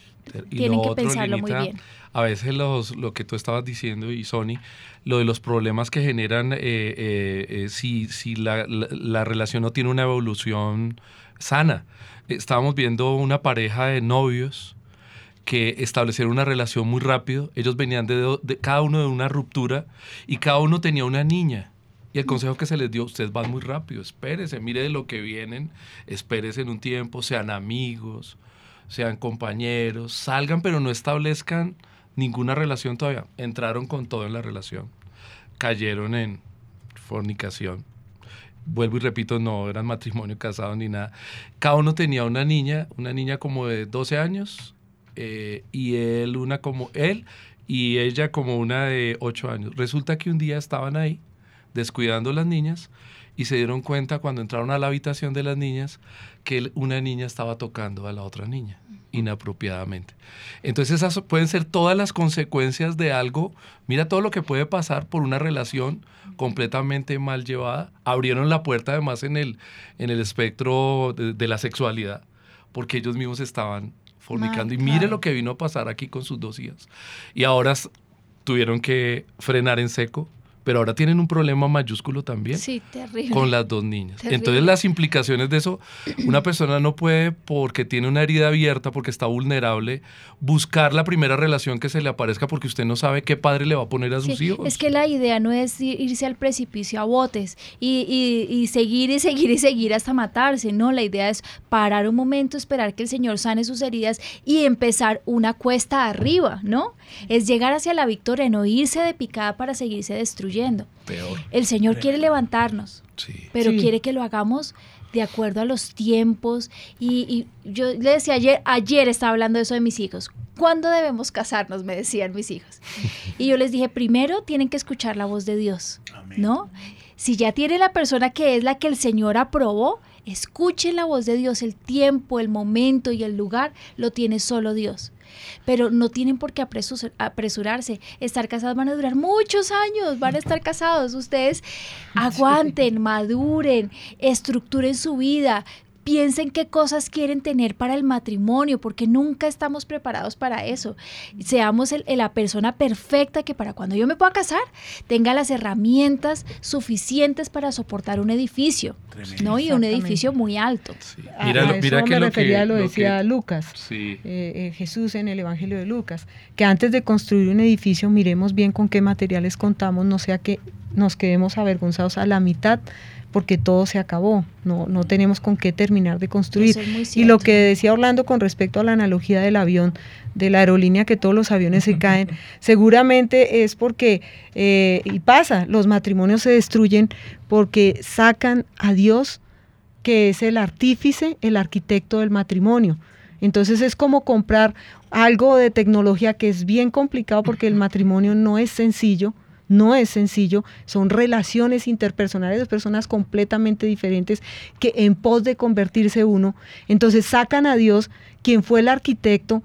Y Tienen que pensarlo muy bien. A veces los, lo que tú estabas diciendo y Sony, lo de los problemas que generan eh, eh, eh, si, si la, la- la relación no tiene una evolución sana. Estábamos viendo una pareja de novios que establecieron una relación muy rápido. Ellos venían de, de cada uno de una ruptura y cada uno tenía una niña. Y el consejo que se les dio, ustedes van muy rápido, espérese, mire de lo que vienen, espérese un tiempo, sean amigos, sean compañeros, salgan pero no establezcan ninguna relación todavía. Entraron con todo en la relación, cayeron en fornicación. Vuelvo y repito, no eran matrimonio casado ni nada. Cada uno tenía una niña, una niña como de 12 años eh, y él una como él y ella como una de 8 años. Resulta que un día estaban ahí descuidando las niñas y se dieron cuenta cuando entraron a la habitación de las niñas que una niña estaba tocando a la otra niña inapropiadamente. Entonces esas pueden ser todas las consecuencias de algo. Mira todo lo que puede pasar por una relación completamente mal llevada. Abrieron la puerta además en el, en el espectro de, de la sexualidad porque ellos mismos estaban fornicando. y mire lo que vino a pasar aquí con sus dos hijas. Y ahora tuvieron que frenar en seco, pero ahora tienen un problema mayúsculo también Sí, terrible. con las dos niñas. Terrible. Entonces las implicaciones de eso, una persona no puede, porque tiene una herida abierta, porque está vulnerable, buscar la primera relación que se le aparezca porque usted no sabe qué padre le va a poner a sus Sí, hijos. Es que la idea no es irse al precipicio a botes y, y- y seguir y seguir y seguir hasta matarse, no, la idea es parar un momento, esperar que el Señor sane sus heridas y empezar una cuesta arriba, ¿no? Es llegar hacia la victoria, no irse de picada para seguirse destruyendo. Peor. El Señor quiere levantarnos, Sí. pero Sí. quiere que lo hagamos de acuerdo a los tiempos. Y, y yo le decía ayer, ayer estaba hablando de eso de mis hijos. ¿cuándo debemos casarnos? Me decían mis hijos. Y yo les dije, primero tienen que escuchar la voz de Dios, ¿no? Si ya tiene la persona que es la que el Señor aprobó, escuchen la voz de Dios, el tiempo, el momento y el lugar lo tiene solo Dios. Pero no tienen por qué apresurarse. Estar casados van a durar muchos años, van a estar casados. Ustedes aguanten, maduren, estructuren su vida, piensen qué cosas quieren tener para el matrimonio, porque nunca estamos preparados para eso. Seamos la persona perfecta que para cuando yo me pueda casar tenga las herramientas suficientes para soportar un edificio, ¿no? Y un edificio muy alto. Mira, mira que me refería, lo, decía Lucas, eh, eh, Jesús en el Evangelio de Lucas, que antes de construir un edificio miremos bien con qué materiales contamos, no sea que nos quedemos avergonzados a la mitad porque todo se acabó, no, no tenemos con qué terminar de construir. y lo que decía Orlando con respecto a la analogía del avión, de la aerolínea que todos los aviones se caen, seguramente es porque, eh, y pasa, los matrimonios se destruyen porque sacan a Dios, que es el artífice, el arquitecto del matrimonio. Entonces es como comprar algo de tecnología que es bien complicado porque el matrimonio no es sencillo, no es sencillo, son relaciones interpersonales de personas completamente diferentes que en pos de convertirse uno, entonces sacan a Dios, quien fue el arquitecto,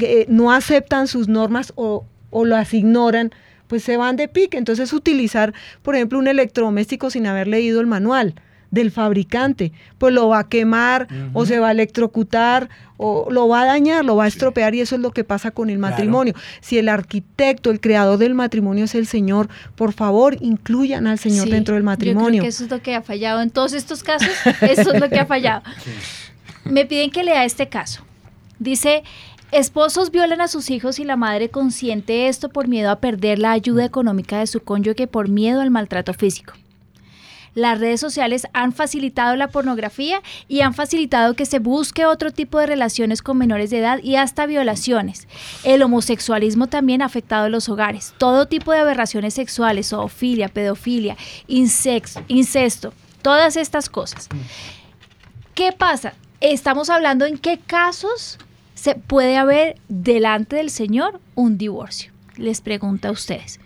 eh, no aceptan sus normas o, o las ignoran, pues se van de pique. Entonces utilizar, por ejemplo, un electrodoméstico sin haber leído el manual del fabricante, pues lo va a quemar o se va a electrocutar o lo va a dañar, lo va a estropear y eso es lo que pasa con el matrimonio. Si el arquitecto, el creador del matrimonio es el Señor, por favor, incluyan al Señor dentro del matrimonio. Yo creo que eso es lo que ha fallado en todos estos casos, eso es lo que ha fallado. Me piden que lea este caso. Dice, Esposos violan a sus hijos y la madre consiente esto por miedo a perder la ayuda económica de su cónyuge por miedo al maltrato físico. Las redes sociales han facilitado la pornografía y han facilitado que se busque otro tipo de relaciones con menores de edad y hasta violaciones. El homosexualismo también ha afectado a los hogares. Todo tipo de aberraciones sexuales, zoofilia, pedofilia, incesto, todas estas cosas. ¿Qué pasa? Estamos hablando en qué casos se puede haber delante del Señor un divorcio. Les pregunto a ustedes.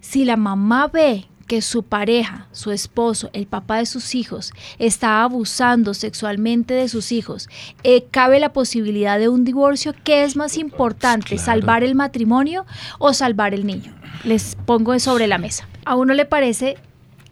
Si la mamá ve que su pareja, su esposo, el papá de sus hijos, está abusando sexualmente de sus hijos, eh, cabe la posibilidad de un divorcio. ¿Qué es más importante, salvar el matrimonio o salvar el niño? Les pongo sobre la mesa. ¿A uno le parece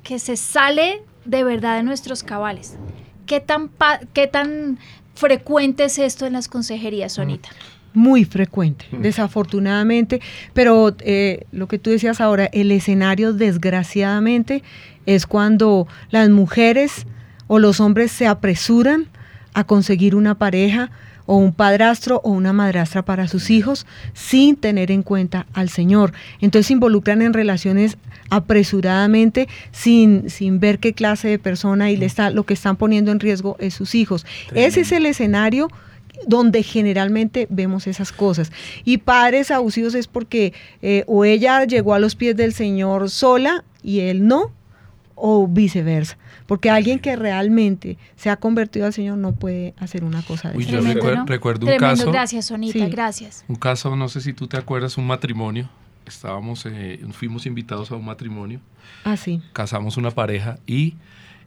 que se sale de verdad de nuestros cabales? ¿Qué tan, qué tan frecuente es esto en las consejerías, Sonita? Muy frecuente, mm. desafortunadamente, pero eh, lo que tú decías ahora, el escenario desgraciadamente es cuando las mujeres o los hombres se apresuran a conseguir una pareja o un padrastro o una madrastra para sus hijos sin tener en cuenta al Señor. Entonces se involucran en relaciones apresuradamente sin, sin ver qué clase de persona y le está, lo que están poniendo en riesgo es sus hijos. Ese es el escenario donde generalmente vemos esas cosas. Y padres abusivos es porque eh, o ella llegó a los pies del Señor sola y él no, o viceversa. Porque alguien que realmente se ha convertido al Señor no puede hacer una cosa de Uy, Yo recuerdo un caso. Gracias, Sonita, gracias. Un caso, no sé si tú te acuerdas, un matrimonio. Estábamos, eh, fuimos invitados a un matrimonio. Ah, sí. Casamos una pareja y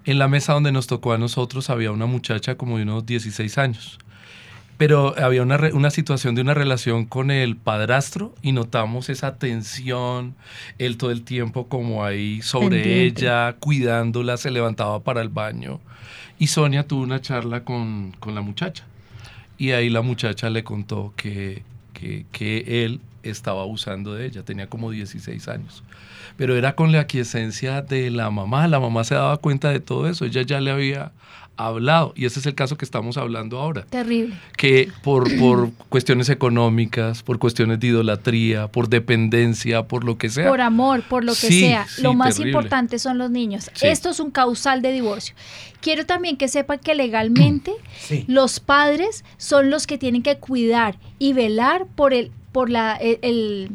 en la mesa donde nos tocó a nosotros había una muchacha como de unos 16 años pero había una, una, situación de una relación con el padrastro y notamos esa tensión, él todo el tiempo como ahí sobre ella, cuidándola, se levantaba para el baño. Y Sonia tuvo una charla con, con la muchacha. Y ahí la muchacha le contó que, que, que, él estaba abusando de ella, tenía como 16 años. Pero era con la aquiescencia de la mamá, la mamá se daba cuenta de todo eso, ella ya le había hablado. Y ese es el caso que estamos hablando ahora. Terrible. Que por, por cuestiones económicas, por cuestiones de idolatría, por dependencia, por lo que sea. Por amor, por lo que sea. lo más importante son los niños. Esto es un causal de divorcio. Quiero también que sepan que legalmente los padres son los que tienen que cuidar y velar por el, por la, el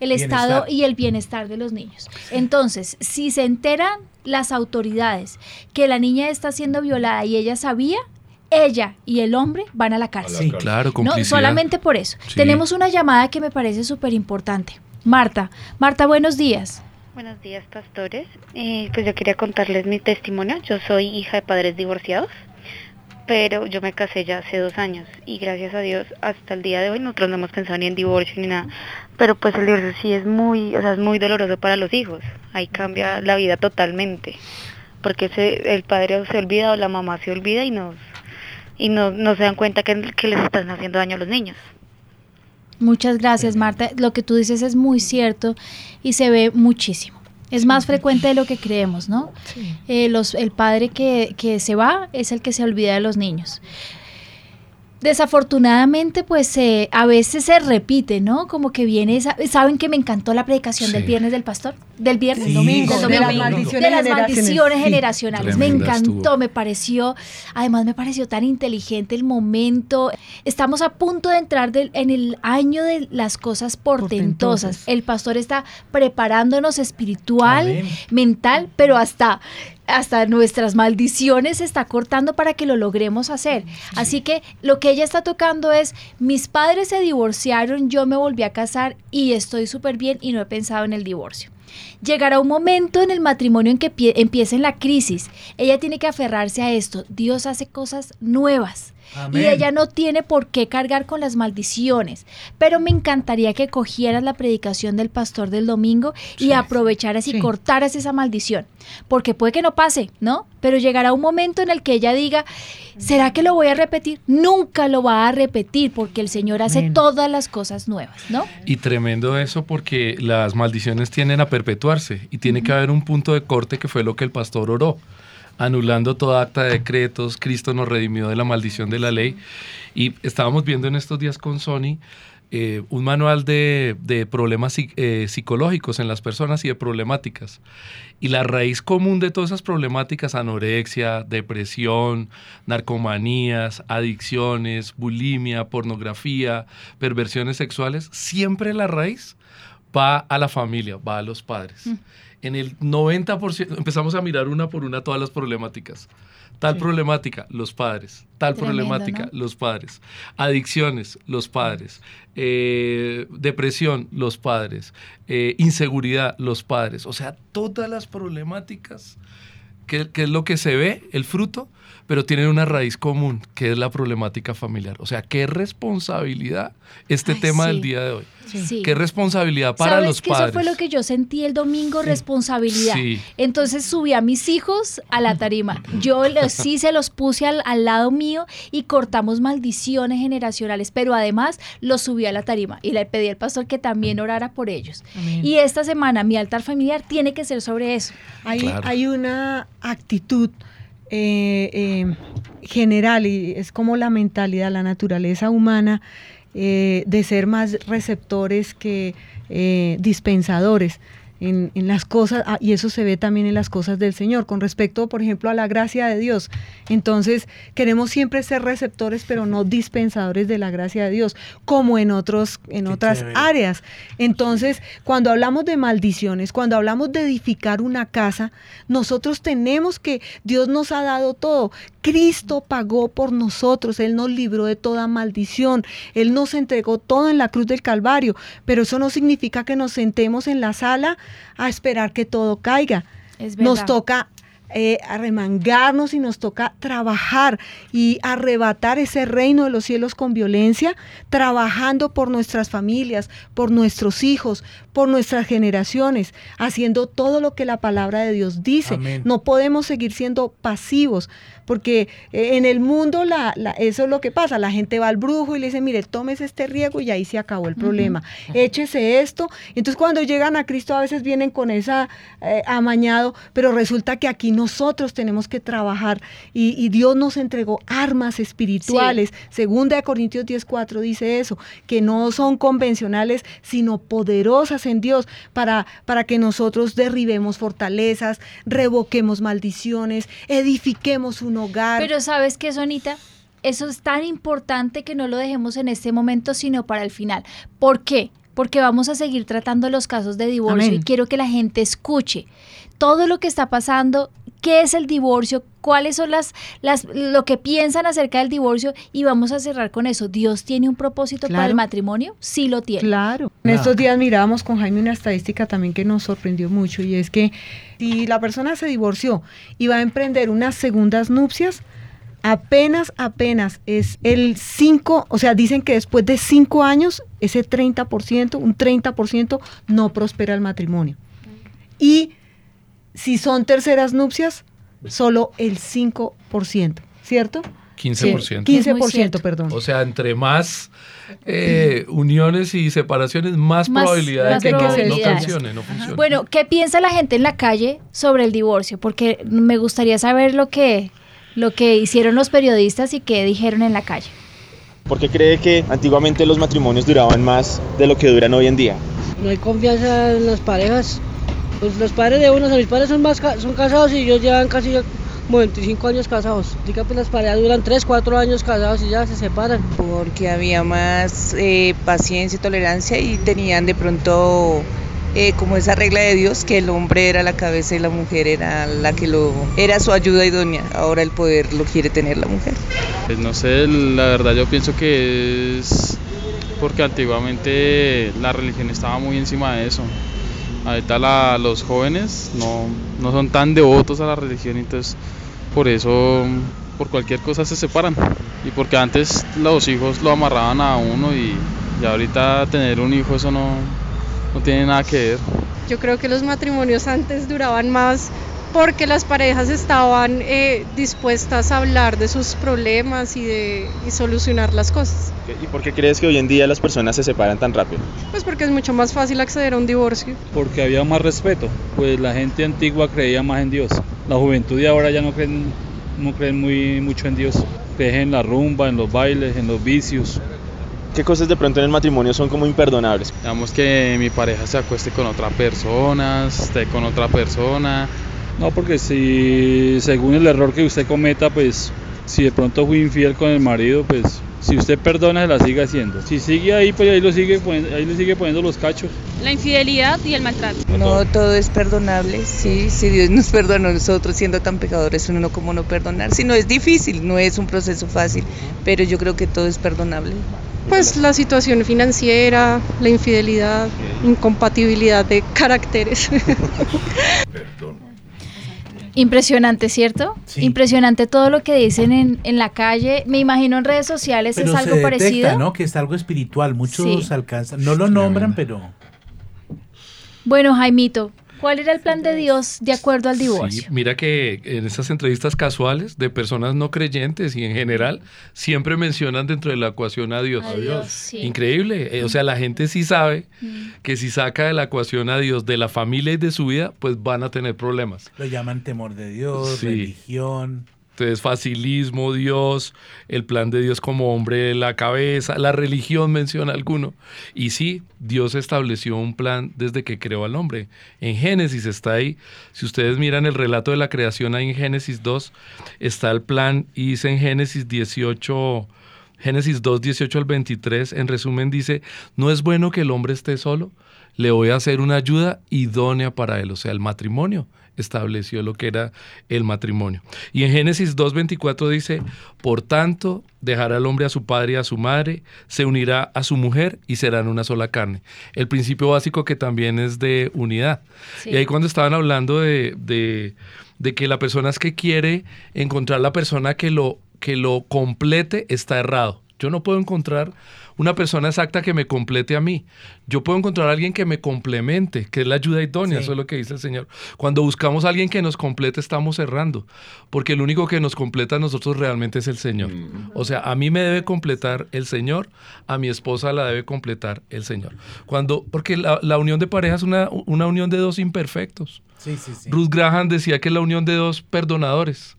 el estado y el bienestar de los niños. Entonces, si se enteran las autoridades que la niña está siendo violada y ella sabía, ella y el hombre van a la cárcel. Sí, claro, ¿no? Solamente por eso. Sí. Tenemos una llamada que me parece súper importante. Marta, Marta, buenos días. Buenos días, pastores. Eh, pues yo quería contarles mi testimonio. Yo soy hija de padres divorciados, pero yo me casé ya hace dos años y gracias a Dios hasta el día de hoy nosotros no hemos pensado ni en divorcio ni nada. Pero pues el divorcio sí es muy, o sea, es muy doloroso para los hijos. Ahí cambia la vida totalmente, porque se, el padre se olvida o la mamá se olvida y nos y no, no se dan cuenta que, que les están haciendo daño a los niños. Muchas gracias, Marta. Lo que tú dices es muy cierto y se ve muchísimo. Es más frecuente de lo que creemos, ¿no? Eh, los, el padre que, que se va es el que se olvida de los niños. Desafortunadamente, pues eh, a veces se repite, ¿no? Como que viene esa, ¿Saben que me encantó la predicación del viernes del pastor? Del viernes, Sí, domingo, de las maldiciones de las generacionales. Sí. Me encantó, estuvo. me pareció, además me pareció tan inteligente el momento. Estamos a punto de entrar del- en el año de las cosas portentosas. Portentosas. El pastor está preparándonos espiritual, Amén. mental, pero hasta hasta nuestras maldiciones se está cortando para que lo logremos hacer. Así que lo que ella está tocando es, mis padres se divorciaron, yo me volví a casar y estoy súper bien y no he pensado en el divorcio. Llegará un momento en el matrimonio en que pie- empiece la crisis. Ella tiene que aferrarse a esto. Dios hace cosas nuevas. Amén. Y ella no tiene por qué cargar con las maldiciones. Pero me encantaría que cogieras la predicación del pastor del domingo y aprovecharas y Sí. cortaras esa maldición. Porque puede que no pase, ¿no? Pero llegará un momento en el que ella diga, ¿será que lo voy a repetir? Nunca lo va a repetir porque el Señor hace Amén. todas las cosas nuevas, ¿no? Y tremendo eso porque las maldiciones tienden a perpetuarse y tiene que haber un punto de corte que fue lo que el pastor oró. Anulando toda acta de decretos, Cristo nos redimió de la maldición de la ley. Y estábamos viendo en estos días con Sony eh, un manual de, de problemas eh, psicológicos en las personas y de problemáticas. Y la raíz común de todas esas problemáticas, anorexia, depresión, narcomanías, adicciones, bulimia, pornografía, perversiones sexuales, siempre la raíz va a la familia, va a los padres. En el 90%, empezamos a mirar una por una todas las problemáticas. Tal problemática, los padres. Tal Tremendo, problemática, ¿no? los padres. Adicciones, los padres. Eh, depresión, los padres. Eh, inseguridad, los padres. O sea, todas las problemáticas, que, que es lo que se ve, el fruto, pero tienen una raíz común, que es la problemática familiar. O sea, qué responsabilidad este Ay, tema sí. del día de hoy. Sí. Qué responsabilidad para ¿Sabes los que padres. Eso fue lo que yo sentí el domingo, responsabilidad. Sí. Entonces subí a mis hijos a la tarima. Yo los- sí se los puse al, al lado mío y cortamos maldiciones generacionales, pero además los subí a la tarima y le pedí al pastor que también orara por ellos. Amén. Y esta semana mi altar familiar tiene que ser sobre eso. Hay, Claro. hay una actitud eh, eh, general y es como la mentalidad, la naturaleza humana eh, de ser más receptores que dispensadores. En, en las cosas, ah, y eso se ve también en las cosas del Señor, con respecto, por ejemplo, a la gracia de Dios. Entonces, queremos siempre ser receptores, pero no dispensadores de la gracia de Dios, como en, otros, en Qué otras chévere. áreas. Entonces, cuando hablamos de maldiciones, cuando hablamos de edificar una casa, nosotros tenemos que, Dios nos ha dado todo. Cristo pagó por nosotros, Él nos libró de toda maldición, Él nos entregó todo en la cruz del Calvario, pero eso no significa que nos sentemos en la sala a esperar que todo caiga. Es Nos toca eh, arremangarnos y nos toca trabajar y arrebatar ese reino de los cielos con violencia, trabajando por nuestras familias, por nuestros hijos, por nuestras generaciones, haciendo todo lo que la palabra de Dios dice. Amén. No podemos seguir siendo pasivos, porque eh, en el mundo la, la- eso es lo que pasa. La gente va al brujo y le dice, mire, tómese este riego y ahí se acabó el problema. Échese esto. Entonces cuando llegan a Cristo a veces vienen con esa eh, amañado, pero resulta que aquí nosotros tenemos que trabajar y, y Dios nos entregó armas espirituales. Segunda de Corintios 10.4 dice eso, que no son convencionales, sino poderosas en Dios para, para que nosotros derribemos fortalezas, revoquemos maldiciones, edifiquemos un hogar. Pero sabes qué, Sonita, eso es tan importante que no lo dejemos en este momento, sino para el final. ¿Por qué? Porque vamos a seguir tratando los casos de divorcio Amén. y quiero que la gente escuche todo lo que está pasando. Qué es el divorcio, cuáles son las, las, lo que piensan acerca del divorcio y vamos a cerrar con eso. ¿Dios tiene un propósito para el matrimonio? Sí lo tiene. Claro. En estos días mirábamos con Jaime una estadística también que nos sorprendió mucho y es que si la persona se divorció y va a emprender unas segundas nupcias, apenas, apenas es el 5, o sea, dicen que después de 5 años, ese 30%, un 30% no prospera el matrimonio. Y si son terceras nupcias, solo el 5%, ¿cierto? 15%. 15%, perdón. O sea, entre más eh, uniones y separaciones, más, probabilidad de que no, funcione, no funcione. Bueno, ¿qué piensa la gente en la calle sobre el divorcio? Porque me gustaría saber lo que, lo que hicieron los periodistas y qué dijeron en la calle. ¿Por qué cree que antiguamente los matrimonios duraban más de lo que duran hoy en día? No hay confianza en las parejas. Pues los padres de uno, mis padres son, más, son casados y ellos llevan casi 25 años casados. Diga, pues las parejas duran 3, 4 años casados y ya se separan. Porque había más eh, paciencia y tolerancia y tenían de pronto eh, como esa regla de Dios que el hombre era la cabeza y la mujer era la que lo era su ayuda idónea. Ahora el poder lo quiere tener la mujer. Pues no sé, la verdad yo pienso que es porque antiguamente la religión estaba muy encima de eso ahorita la, los jóvenes no, no son tan devotos a la religión, entonces por eso por cualquier cosa se separan. Y porque antes los hijos lo amarraban a uno y, y ahorita tener un hijo eso no, no tiene nada que ver. Yo creo que los matrimonios antes duraban más porque las parejas estaban eh, dispuestas a hablar de sus problemas y de y solucionar las cosas. ¿Y por qué crees que hoy en día las personas se separan tan rápido? Pues porque es mucho más fácil acceder a un divorcio. Porque había más respeto, pues la gente antigua creía más en Dios. La juventud de ahora ya no creen, no creen muy mucho en Dios. Creen en la rumba, en los bailes, en los vicios. ¿Qué cosas de pronto en el matrimonio son como imperdonables? Digamos que mi pareja se acueste con otra persona, esté con otra persona, no, porque si según el error que usted cometa, pues si de pronto fui infiel con el marido, pues si usted perdona se la sigue haciendo. Si sigue ahí, pues ahí lo sigue ahí le sigue poniendo los cachos. La infidelidad y el maltrato. No, todo es perdonable. Sí, si Dios nos perdonó a nosotros siendo tan pecadores, uno como no perdonar. Si no es difícil, no es un proceso fácil, pero yo creo que todo es perdonable. Pues la situación financiera, la infidelidad, incompatibilidad de caracteres. Impresionante, ¿cierto? Impresionante todo lo que dicen en, en, la calle. Me imagino en redes sociales es algo se parecido. ¿no? Que es algo espiritual. Muchos alcanzan. No lo nombran, pero. Bueno, Jaimito, ¿Cuál era el plan de Dios de acuerdo al divorcio? Sí, mira que en estas entrevistas casuales de personas no creyentes y en general siempre mencionan dentro de la ecuación a Dios. A Dios sí. Increíble. Eh, o sea, la gente sí sabe mm. que si saca de la ecuación a Dios de la familia y de su vida, pues van a tener problemas. Lo llaman temor de Dios, sí. religión. Entonces, facilismo, Dios, el plan de Dios como hombre la cabeza, la religión menciona alguno. Y sí, Dios estableció un plan desde que creó al hombre. En Génesis está ahí. Si ustedes miran el relato de la creación ahí en Génesis 2, está el plan y dice en Génesis 18, Génesis 2, 18 al 23, en resumen dice, no es bueno que el hombre esté solo, le voy a hacer una ayuda idónea para él, o sea, el matrimonio estableció lo que era el matrimonio. Y en Génesis 2.24 dice, por tanto, dejará al hombre a su padre y a su madre, se unirá a su mujer y serán una sola carne. El principio básico que también es de unidad. Sí. Y ahí cuando estaban hablando de, de, de, que la persona es que quiere encontrar la persona que lo, que lo complete, está errado. Yo no puedo encontrar una persona exacta que me complete a mí. Yo puedo encontrar a alguien que me complemente, que es la ayuda idónea, sí. eso es lo que dice el Señor. Cuando buscamos a alguien que nos complete, estamos errando, porque el único que nos completa a nosotros realmente es el Señor. Mm. O sea, a mí me debe completar el Señor, a mi esposa la debe completar el Señor. Cuando, porque la, la unión de pareja es una, una unión de dos imperfectos. Sí. Ruth Graham decía que es la unión de dos perdonadores.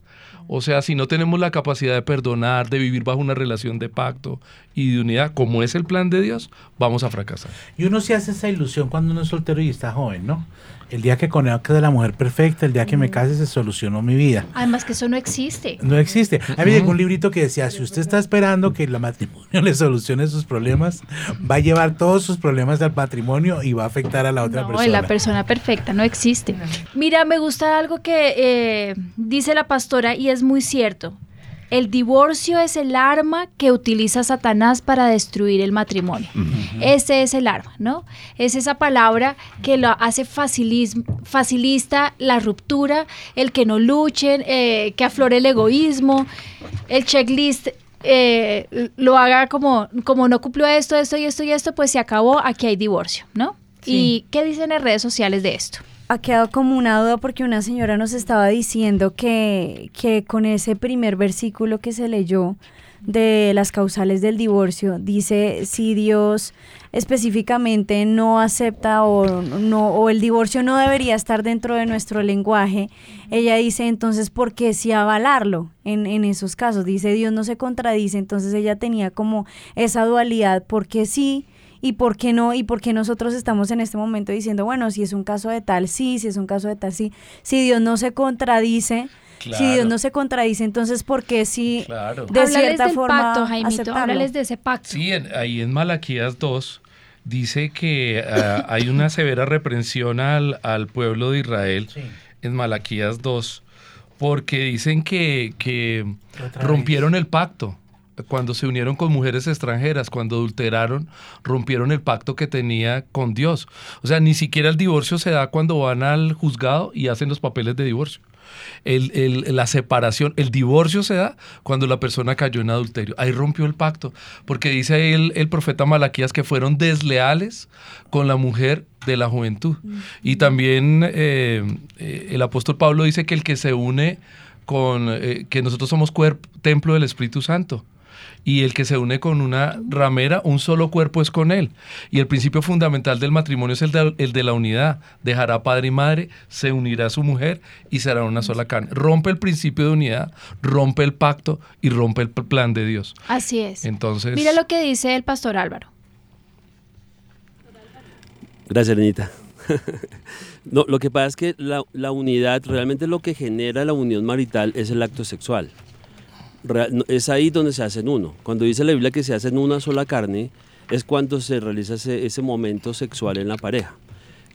O sea, si no tenemos la capacidad de perdonar, de vivir bajo una relación de pacto y de unidad, como es el plan de Dios, vamos a fracasar. Y uno se hace esa ilusión cuando uno es soltero y está joven, ¿no? El día que conozca de la mujer perfecta, el día que me case, se solucionó mi vida. Además que eso no existe. No existe. A mí me llegó un librito que decía, si usted está esperando que el matrimonio le solucione sus problemas, va a llevar todos sus problemas al matrimonio y va a afectar a la otra No, persona. la persona perfecta no existe. Mira, me gusta algo que eh, dice la pastora y es muy cierto. El divorcio es el arma que utiliza Satanás para destruir el matrimonio. Ese es el arma, ¿no? Es esa palabra que lo hace facilis- facilista la ruptura, el que no luchen, eh, que aflore el egoísmo, el checklist eh, lo haga como, como no cumplió esto, esto y esto y esto, pues se acabó, aquí hay divorcio, ¿no? ¿Y qué dicen en redes sociales de esto? Ha quedado como una duda porque una señora nos estaba diciendo que, que con ese primer versículo que se leyó de las causales del divorcio, dice si Dios específicamente no acepta o, no, o el divorcio no debería estar dentro de nuestro lenguaje, ella dice entonces, ¿por qué sí avalarlo en, en esos casos? Dice Dios no se contradice, entonces ella tenía como esa dualidad, ¿por qué sí? ¿Y por qué no? ¿Y por qué nosotros estamos en este momento diciendo, bueno, si es un caso de tal, sí, si es un caso de tal, sí? Si Dios no se contradice, si Dios no se contradice, entonces ¿por qué sí Claro. de Háblales cierta del forma pacto, Jaimito, háblales de ese pacto. Sí, en- ahí en Malaquías 2 dice que ah, hay una severa reprensión al, al pueblo de Israel en Malaquías 2 porque dicen que, que rompieron el pacto. Cuando se unieron con mujeres extranjeras, cuando adulteraron, rompieron el pacto que tenía con Dios. O sea, ni siquiera el divorcio se da cuando van al juzgado y hacen los papeles de divorcio. El- el- la separación, el divorcio se da cuando la persona cayó en adulterio. Ahí rompió el pacto, porque dice el, el profeta Malaquías que fueron desleales con la mujer de la juventud. Y también eh, eh, el apóstol Pablo dice que el que se une con, eh, que nosotros somos cuerpo, templo del Espíritu Santo. Y el que se une con una ramera, un solo cuerpo es con él. Y el principio fundamental del matrimonio es el de, el de la unidad. Dejará padre y madre, se unirá a su mujer y será una sola carne. Rompe el principio de unidad, rompe el pacto y rompe el pl- plan de Dios. Así es. Entonces, Mira lo que dice el pastor Álvaro. Gracias, Renita. no, lo que pasa es que la, la unidad, realmente lo que genera la unión marital es el acto sexual. Es ahí donde se hacen uno. Cuando dice la Biblia que se hacen una sola carne, es cuando se realiza ese, ese momento sexual en la pareja.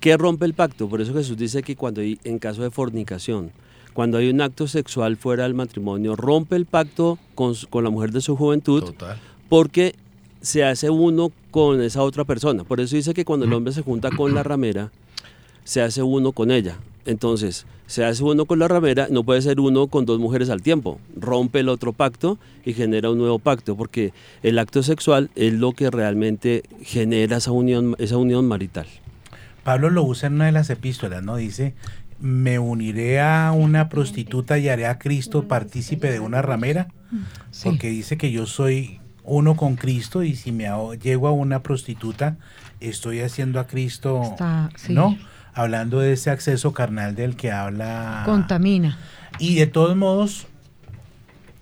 ¿Qué rompe el pacto? Por eso Jesús dice que cuando hay, en caso de fornicación, cuando hay un acto sexual fuera del matrimonio, rompe el pacto con, con la mujer de su juventud, porque se hace uno con esa otra persona. Por eso dice que cuando el hombre se junta con la ramera, se hace uno con ella. Entonces, se hace uno con la ramera, no puede ser uno con dos mujeres al tiempo. Rompe el otro pacto y genera un nuevo pacto, porque el acto sexual es lo que realmente genera esa unión, esa unión marital. Pablo lo usa en una de las epístolas, ¿no? Dice, me uniré a una prostituta y haré a Cristo partícipe de una ramera, porque dice que yo soy uno con Cristo y si me llego a una prostituta, estoy haciendo a Cristo, Está- sí. ¿no? Hablando de ese acceso carnal del que habla. Contamina. Y de todos modos,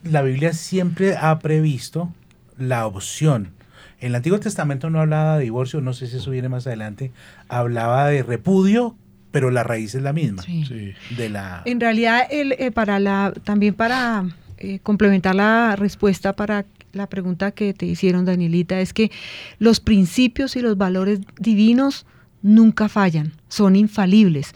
la Biblia siempre ha previsto la opción. En el Antiguo Testamento no hablaba de divorcio, no sé si eso viene más adelante, hablaba de repudio, pero la raíz es la misma. De la En realidad, el, eh, para la, también para eh, complementar la respuesta para la pregunta que te hicieron, Danielita, es que los principios y los valores divinos nunca fallan, son infalibles.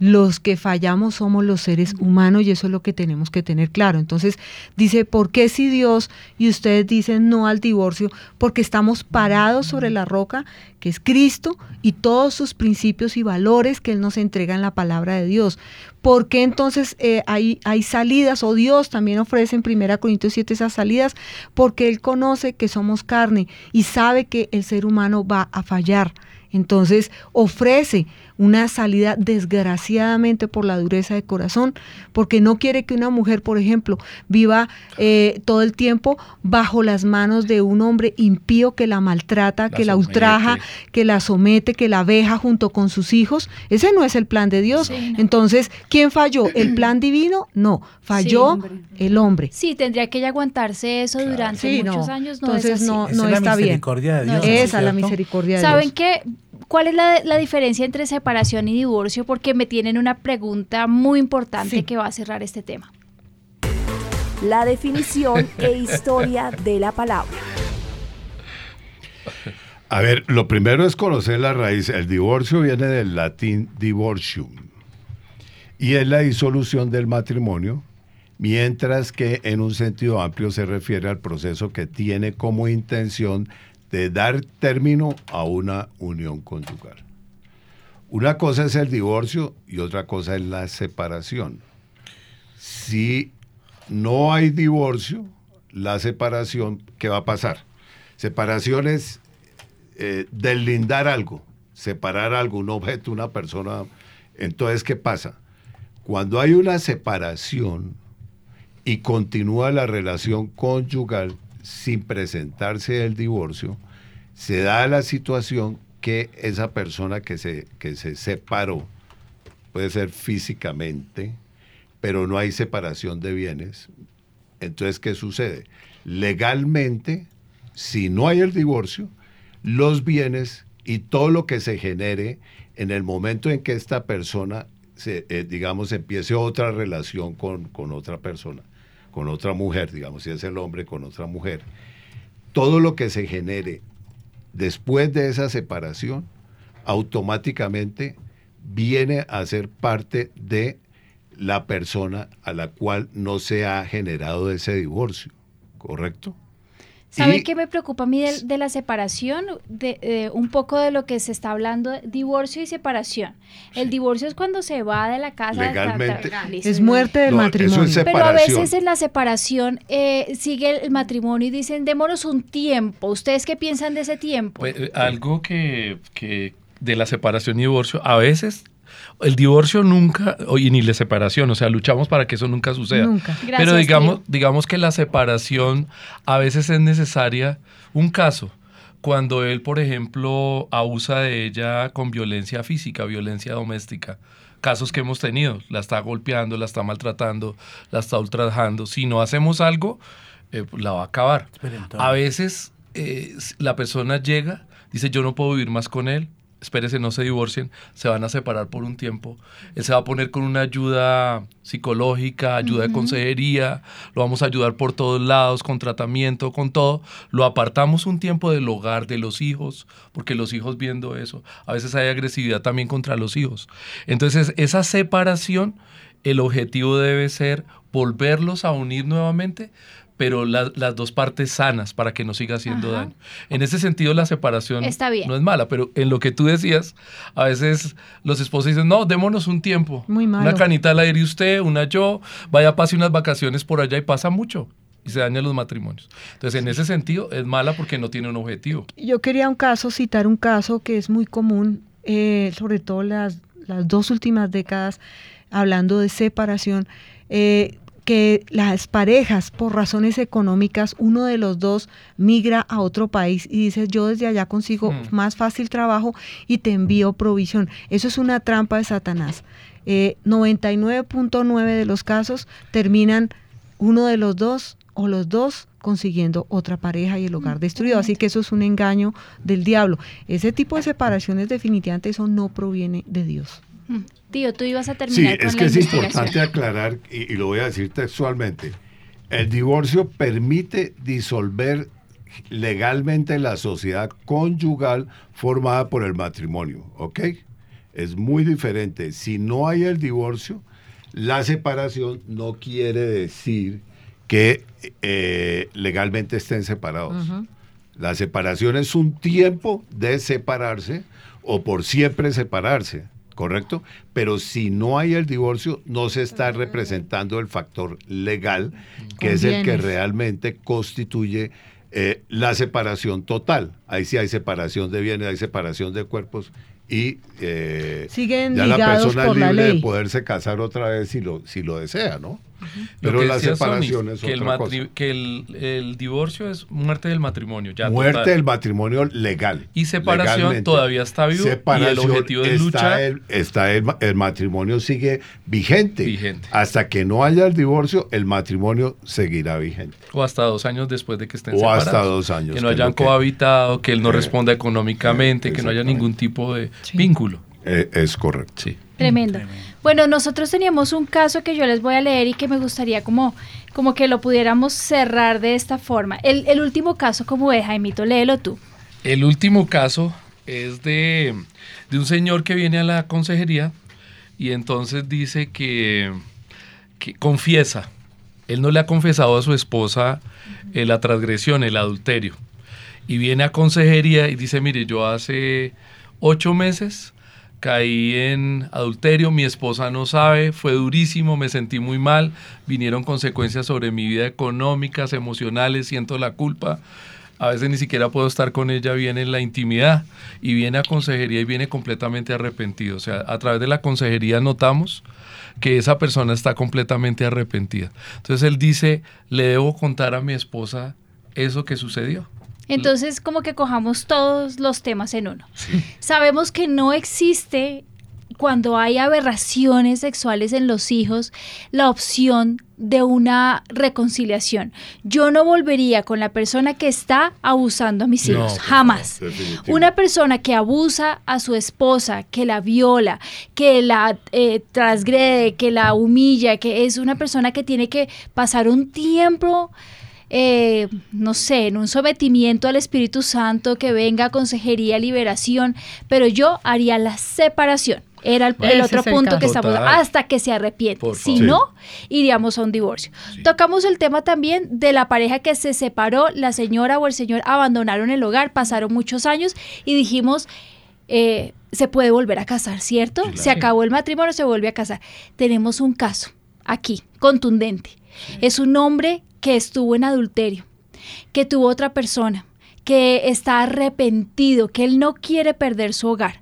Los que fallamos somos los seres humanos y eso es lo que tenemos que tener claro. Entonces dice, ¿por qué si Dios y ustedes dicen no al divorcio? Porque estamos parados sobre la roca que es Cristo y todos sus principios y valores que Él nos entrega en la palabra de Dios. ¿Por qué entonces eh, hay, hay salidas o Dios también ofrece en 1 Corintios 7 esas salidas? Porque Él conoce que somos carne y sabe que el ser humano va a fallar. Entonces ofrece una salida desgraciadamente por la dureza de corazón, porque no quiere que una mujer, por ejemplo, viva eh, todo el tiempo bajo las manos de un hombre impío que la maltrata, que la ultraja, que la somete, que la veja junto con sus hijos. Ese no es el plan de Dios. Entonces, ¿quién falló? ¿El plan divino? No, falló el hombre. Sí, tendría que ella aguantarse eso durante muchos años. No Entonces, es así. no, no está bien. De Dios, Esa es la misericordia de ¿Saben Dios. qué? ¿Cuál es la, la, diferencia entre separación y divorcio? Porque me tienen una pregunta muy importante sí. que va a cerrar este tema. La definición e historia de la palabra. A ver, lo primero es conocer la raíz. El divorcio viene del latín divorcium y es la disolución del matrimonio, mientras que en un sentido amplio se refiere al proceso que tiene como intención de dar término a una unión conyugal. Una cosa es el divorcio y otra cosa es la separación. Si no hay divorcio, la separación, ¿qué va a pasar? Separación es eh, deslindar algo, separar algo, un objeto, una persona. Entonces, ¿qué pasa? Cuando hay una separación y continúa la relación conyugal, sin presentarse el divorcio, se da la situación que esa persona que se, que se separó, puede ser físicamente, pero no hay separación de bienes. Entonces, ¿qué sucede? Legalmente, si no hay el divorcio, los bienes y todo lo que se genere en el momento en que esta persona, se, eh, digamos, empiece otra relación con, con otra persona, con otra mujer, digamos, si es el hombre con otra mujer, todo lo que se genere después de esa separación, automáticamente viene a ser parte de la persona a la cual no se ha generado ese divorcio, ¿correcto? ¿Sabe qué me preocupa a mí de, de la separación? De, de, un poco de lo que se está hablando, divorcio y separación. El sí. divorcio es cuando se va de la casa. Legalmente. Es muerte del No, matrimonio. eso es Pero a veces en la separación eh, sigue el matrimonio y dicen, démonos un tiempo. ¿Ustedes qué piensan de ese tiempo? Pues, eh, algo que, que de la separación y divorcio, a veces el divorcio nunca, y ni la separación, o sea, luchamos para que eso nunca suceda. Nunca. Gracias, Pero digamos, tío. digamos que la separación a veces es necesaria. Un caso, cuando él, por ejemplo, abusa de ella con violencia física, violencia doméstica. Casos que hemos tenido, la está golpeando, la está maltratando, la está ultrajando. Si no hacemos algo, eh, la va a acabar. A veces eh, la persona llega, dice yo no puedo vivir más con él, espérese, no se divorcien, se van a separar por un tiempo. Él se va a poner con una ayuda psicológica, ayuda de consejería, lo vamos a ayudar por todos lados, con tratamiento, con todo. Lo apartamos un tiempo del hogar, de los hijos, porque los hijos viendo eso, a veces hay agresividad también contra los hijos. Entonces, esa separación, el objetivo debe ser volverlos a unir nuevamente, pero la- las dos partes sanas para que no siga haciendo Ajá. daño. En ese sentido, la separación Está bien. no es mala, pero en lo que tú decías, a veces los esposos dicen, no, démonos un tiempo. Muy malo. Una canita al aire usted, una yo, vaya, pase unas vacaciones por allá y pasa mucho. Y se dañan los matrimonios. Entonces, en ese sentido, es mala porque no tiene un objetivo. Yo quería un caso, citar un caso que es muy común, eh, sobre todo las, las dos últimas décadas, hablando de separación, eh, que las parejas, por razones económicas, uno de los dos migra a otro país y dice, yo desde allá consigo Mm. más fácil trabajo y te envío provisión. Eso es una trampa de Satanás. Eh, 99.9 de los casos terminan uno de los dos o los dos consiguiendo otra pareja y el hogar destruido. Así que eso es un engaño del diablo. Ese tipo de separaciones definitivamente eso no proviene de Dios. Mm. Tío, tú ibas a Sí, terminar con es la que es importante aclarar, y, y lo voy a decir textualmente, el divorcio permite disolver legalmente la sociedad conyugal formada por el matrimonio, ¿ok? Es muy diferente. Si no hay el divorcio, la separación no quiere decir que eh, legalmente estén separados. La separación es un tiempo de separarse o por siempre separarse, ¿correcto? Pero si no hay el divorcio, no se está representando el factor legal, que es el que realmente constituye eh, la separación total. Ahí sí hay separación de bienes, hay separación de cuerpos y eh, Siguen ya la persona es libre de poderse casar otra vez si lo, si lo desea, ¿no? Pero que la decía separación Sonny, es que el, otra matri- cosa. que el, el divorcio es muerte del matrimonio. Ya, Muerte total. del matrimonio legal. Y separación legalmente. todavía está vivo y el objetivo es está luchar. El, está el, el matrimonio sigue vigente. Vigente. Hasta que no haya el divorcio, el matrimonio seguirá vigente. O hasta dos años después de que estén O separados. hasta dos años, Que no hayan que- cohabitado, que él no Eh, responda económicamente, que no haya ningún tipo de vínculo. Eh, es correcto. Sí. Tremendo. Bueno, nosotros teníamos un caso que yo les voy a leer y que me gustaría como, como que lo pudiéramos cerrar de esta forma. El, último caso, como es, Jaimito, léelo tú. El último caso es de, de un señor que viene a la consejería y entonces dice que, que confiesa. Él no le ha confesado a su esposa eh, la transgresión, el adulterio. Y viene a consejería y dice, mire, yo hace ocho meses caí en adulterio, mi esposa no sabe, fue durísimo, me sentí muy mal, vinieron consecuencias sobre mi vida económicas, emocionales, siento la culpa. A veces ni siquiera puedo estar con ella bien en la intimidad y viene a consejería y viene completamente arrepentido. O sea, a través de la consejería notamos que esa persona está completamente arrepentida. Entonces él dice, le debo contar a mi esposa eso que sucedió. Entonces, como que cojamos todos los temas en uno. Sabemos que no existe, cuando hay aberraciones sexuales en los hijos, la opción de una reconciliación. Yo no volvería con la persona que está abusando a mis hijos, jamás. Una persona que abusa a su esposa, que la viola, que la eh, transgrede, que la humilla, que es una persona que tiene que pasar un tiempo eh, no sé, en un sometimiento al Espíritu Santo, que venga a consejería, liberación, pero yo haría la separación. Era el, otro es el punto caso. que estamos hasta que se arrepiente. Si no, iríamos a un divorcio. Tocamos el tema también de la pareja que se separó, la señora o el señor abandonaron el hogar, pasaron muchos años y dijimos, eh, se puede volver a casar, ¿cierto? Se acabó el matrimonio, se vuelve a casar. Tenemos un caso aquí, contundente. Es un hombre que estuvo en adulterio, que tuvo otra persona, que está arrepentido, que él no quiere perder su hogar.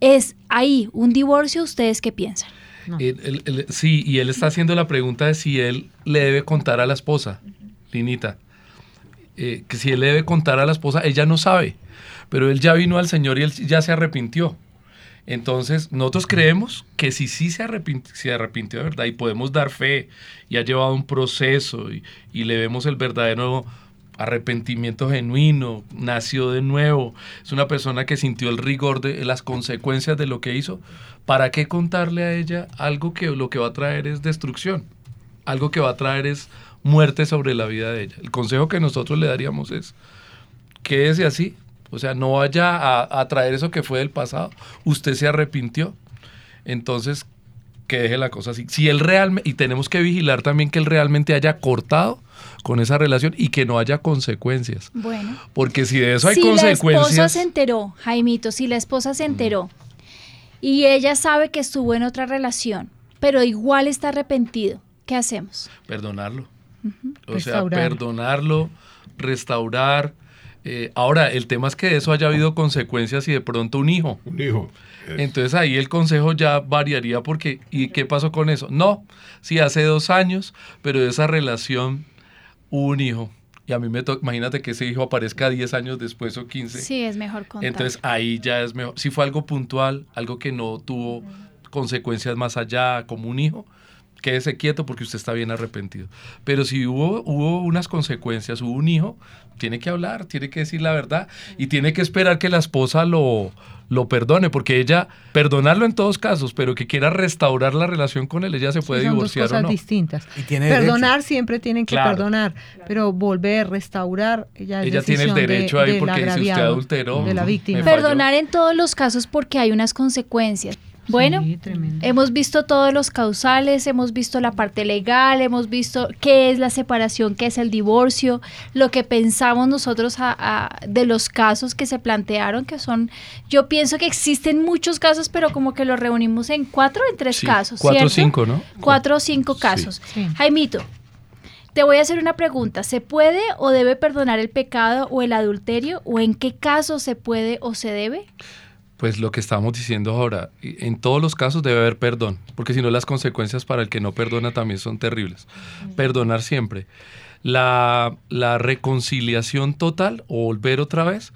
Es ahí un divorcio, ¿ustedes qué piensan? Él- él- él- sí, y él está haciendo la pregunta de si él le debe contar a la esposa, Linita. Eh, que si él le debe contar a la esposa, ella no sabe, pero él ya vino al Señor y él ya se arrepintió. Entonces, nosotros creemos que si sí se arrepintió, se arrepintió de verdad y podemos dar fe y ha llevado un proceso y, y le vemos el verdadero arrepentimiento genuino, nació de nuevo, es una persona que sintió el rigor de las consecuencias de lo que hizo, ¿para qué contarle a ella algo que lo que va a traer es destrucción? Algo que va a traer es muerte sobre la vida de ella. El consejo que nosotros le daríamos es, quédese así, o sea, no vaya a, a traer eso que fue del pasado. Usted se arrepintió, entonces que deje la cosa así. Si él realmente, y tenemos que vigilar también que él realmente haya cortado con esa relación y que no haya consecuencias. Bueno. Porque si de eso hay si la esposa consecuencias... se enteró, Jaimito, si la esposa se enteró y ella sabe que estuvo en otra relación, pero igual está arrepentido, ¿qué hacemos? Perdonarlo. O sea, perdonarlo, restaurar. Eh, ahora, el tema es que de eso haya habido consecuencias y de pronto un hijo. Un hijo. Entonces ahí el consejo ya variaría porque, ¿y qué pasó con eso? No, sí, hace dos años, pero de esa relación hubo un hijo. Y a mí me toca, imagínate que ese hijo aparezca 10 años después o 15. Sí, es mejor contar. Entonces ahí ya es mejor. Si fue algo puntual, algo que no tuvo consecuencias más allá, como un hijo, quédese quieto porque usted está bien arrepentido. Pero si hubo, hubo unas consecuencias, hubo un hijo, tiene que hablar, tiene que decir la verdad y tiene que esperar que la esposa lo, lo perdone, porque ella, perdonarlo en todos casos, pero que quiera restaurar la relación con él, ella se puede Son dos divorciar cosas o no. distintas. tiene perdonar siempre tienen que Claro. perdonar, pero volver, restaurar, es Ella tiene el decisión de- derecho ahí porque dice, usted adulteró, de la víctima. Perdonar en todos los casos porque hay unas consecuencias. Bueno, hemos visto todos los causales, hemos visto la parte legal, hemos visto qué es la separación, qué es el divorcio, lo que pensamos nosotros a- a- de los casos que se plantearon, que son, yo pienso que existen muchos casos, pero como que los reunimos en cuatro o en tres Sí, casos. cuatro o cinco, ¿no? Cuatro o cinco casos. Jaimito, te voy a hacer una pregunta. ¿Se puede o debe perdonar el pecado o el adulterio? ¿O en qué caso se puede o se debe? Pues lo que estamos diciendo ahora, en todos los casos debe haber perdón, porque si no las consecuencias para el que no perdona también son terribles. Perdonar siempre. La, la reconciliación total o volver otra vez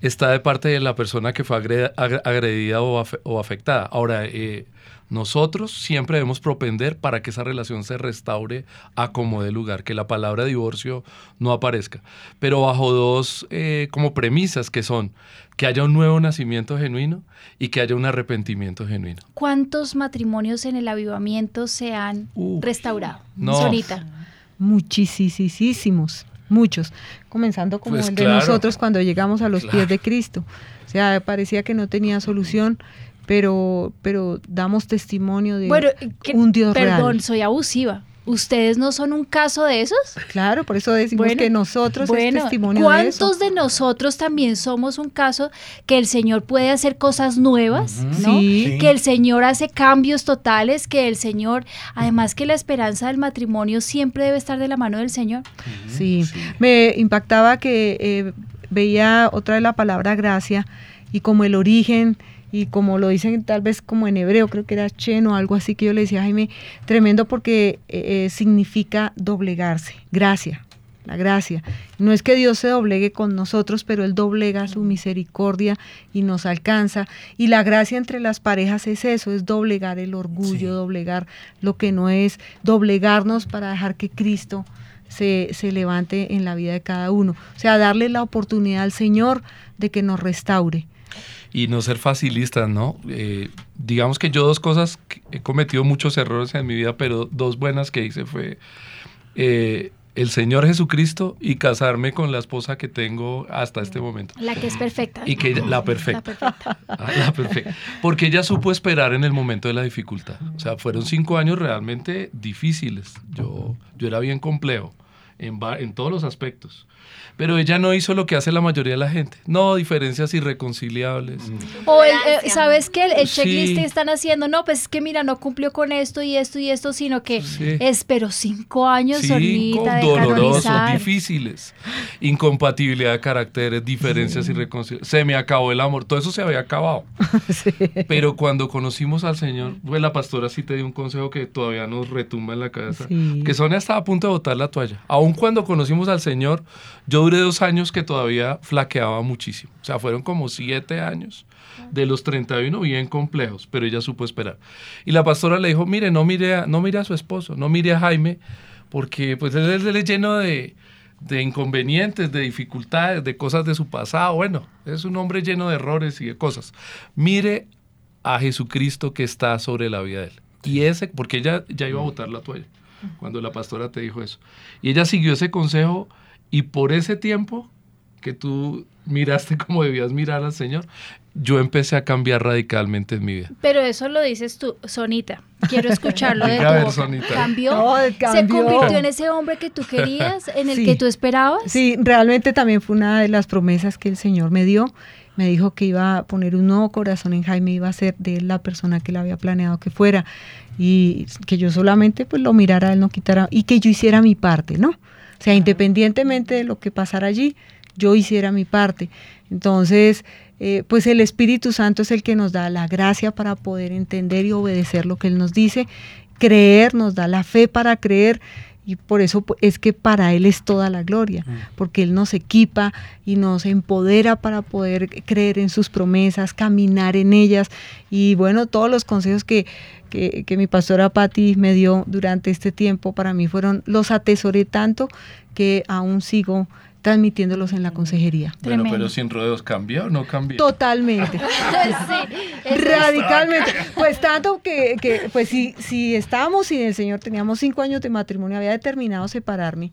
está de parte de la persona que fue agredida o, o afectada. Ahora, eh, nosotros siempre debemos propender para que esa relación se restaure a como de lugar, que la palabra divorcio no aparezca, pero bajo dos eh, como premisas que son que haya un nuevo nacimiento genuino y que haya un arrepentimiento genuino. ¿Cuántos matrimonios en el avivamiento se han restaurado? No. Sonita. Muchísimos, muchos, comenzando como Pues el de claro. nosotros cuando llegamos a los Claro. pies de Cristo. O sea, parecía que no tenía solución, pero, pero damos testimonio de Bueno, que- un Dios perdón, real. soy abusiva. ¿Ustedes no son un caso de esos? Claro, por eso decimos Bueno, que nosotros bueno, es testimonio de ¿Cuántos eso. de, nosotros también somos un caso que el Señor puede hacer cosas nuevas, ¿no? Sí. Sí. Que el Señor hace cambios totales, que el Señor, además que la esperanza del matrimonio siempre debe estar de la mano del Señor. Sí, me impactaba que eh, veía otra vez la palabra gracia y como el origen y como lo dicen tal vez como en hebreo, creo que era chen o algo así que yo le decía a Jaime, tremendo porque eh, eh, significa doblegarse, gracia, la gracia. No es que Dios se doblegue con nosotros, pero Él doblega su misericordia y nos alcanza. Y la gracia entre las parejas es eso, es doblegar el orgullo, doblegar lo que no es, doblegarnos para dejar que Cristo se, se levante en la vida de cada uno. O sea, darle la oportunidad al Señor de que nos restaure. Y no ser facilistas, ¿no? Eh, digamos que yo dos cosas, he cometido muchos errores en mi vida, pero dos buenas que hice fue eh, el Señor Jesucristo y casarme con la esposa que tengo hasta este momento. La que es perfecta. Y que ella- la perfecta. La perfecta. Ah, la perfecta. Porque ella supo esperar en el momento de la dificultad. O sea, fueron cinco años realmente difíciles. Yo, yo era bien complejo en, en todos los aspectos. Pero ella no hizo lo que hace la mayoría de la gente. No, diferencias irreconciliables. O el, eh, ¿sabes qué? El, el Sí. checklist que están haciendo, no, pues es que mira, no cumplió con esto y esto y esto, sino que Sí. esperó cinco años, Sí, Sonita, de dolorosos, canonizar. difíciles. Incompatibilidad de caracteres, diferencias irreconciliables. Se me acabó el amor. Todo eso se había acabado. Pero cuando conocimos al Señor, pues la pastora sí te dio un consejo que todavía nos retumba en la cabeza. Sí. Que Sonia estaba a punto de botar la toalla. Aun cuando conocimos al Señor, yo duré dos años que todavía flaqueaba muchísimo. O sea, fueron como siete años de los 31 bien complejos, pero ella supo esperar. Y la pastora le dijo, mire, no mire a, no mire a su esposo, no mire a Jaime, porque pues él, él es lleno de, de inconvenientes, de dificultades, de cosas de su pasado. Bueno, es un hombre lleno de errores y de cosas. Mire a Jesucristo que está sobre la vida de él. Y ese, porque ella ya iba a botar la toalla cuando la pastora te dijo eso. Y ella siguió ese consejo y por ese tiempo que tú miraste como debías mirar al Señor, yo empecé a cambiar radicalmente en mi vida. Pero eso lo dices tú, Sonita. Quiero escucharlo de tu a ver. Sonita. ¿Cambió? No, ¿Se convirtió en ese hombre que tú querías, en el Sí. que tú esperabas? Sí, realmente también fue una de las promesas que el Señor me dio. Me dijo que iba a poner un nuevo corazón en Jaime, iba a ser de él la persona que él había planeado que fuera y que yo solamente pues lo mirara, él no quitara y que yo hiciera mi parte, ¿no? O sea, independientemente de lo que pasara allí, yo hiciera mi parte. Entonces, eh, pues el Espíritu Santo es el que nos da la gracia para poder entender y obedecer lo que Él nos dice, creer, nos da la fe para creer y por eso pu- es que para Él es toda la gloria, porque Él nos equipa y nos empodera para poder creer en sus promesas, caminar en ellas y bueno, todos los consejos que, que, que mi pastora Patti me dio durante este tiempo para mí fueron, los atesoré tanto que aún sigo transmitiéndolos en la consejería. Bueno, pero sin rodeos, ¿cambió o no cambió? Totalmente. sí, Radicalmente. Pues tanto que, que, pues si, si estábamos sin el Señor, teníamos cinco años de matrimonio, había determinado separarme.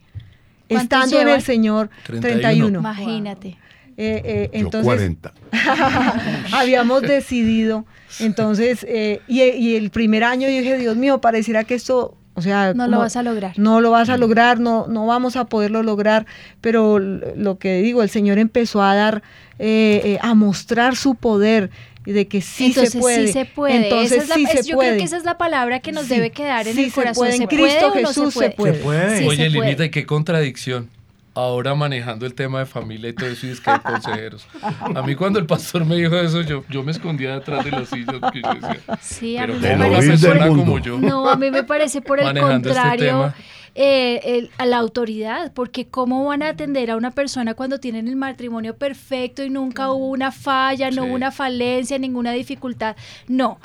¿Cuántos Estando en el Señor, 31. 31. Imagínate. Eh, eh, Yo entonces, 40. habíamos decidido, entonces, eh, y, y el primer año yo dije, Dios mío, pareciera que esto, o sea, No lo vas a lograr. no lo vas a lograr, no, no vamos a poderlo lograr, pero lo que digo, el Señor empezó a dar, eh, eh, a mostrar su poder y de que sí Entonces se puede. sí se puede. Entonces Esa es la- sí es- se yo puede. creo que esa es la palabra que nos Sí, debe quedar en sí el se corazón. puede, en ¿Se Cristo puede o no Jesús se se puede? puede. Sí Oye, se puede. Linita, y qué contradicción. Ahora manejando el tema de familia y todo eso, y es que hay consejeros. A mí cuando el pastor me dijo eso, yo, yo me escondía detrás de los sillas porque yo decía, Sí, a pero mí ¿cómo me una parece por- como yo? No, a mí me parece por el este contrario. eh, el- a la autoridad, porque cómo van a atender a una persona cuando tienen el matrimonio perfecto y nunca hubo una falla, no hubo una falencia, ninguna dificultad. No.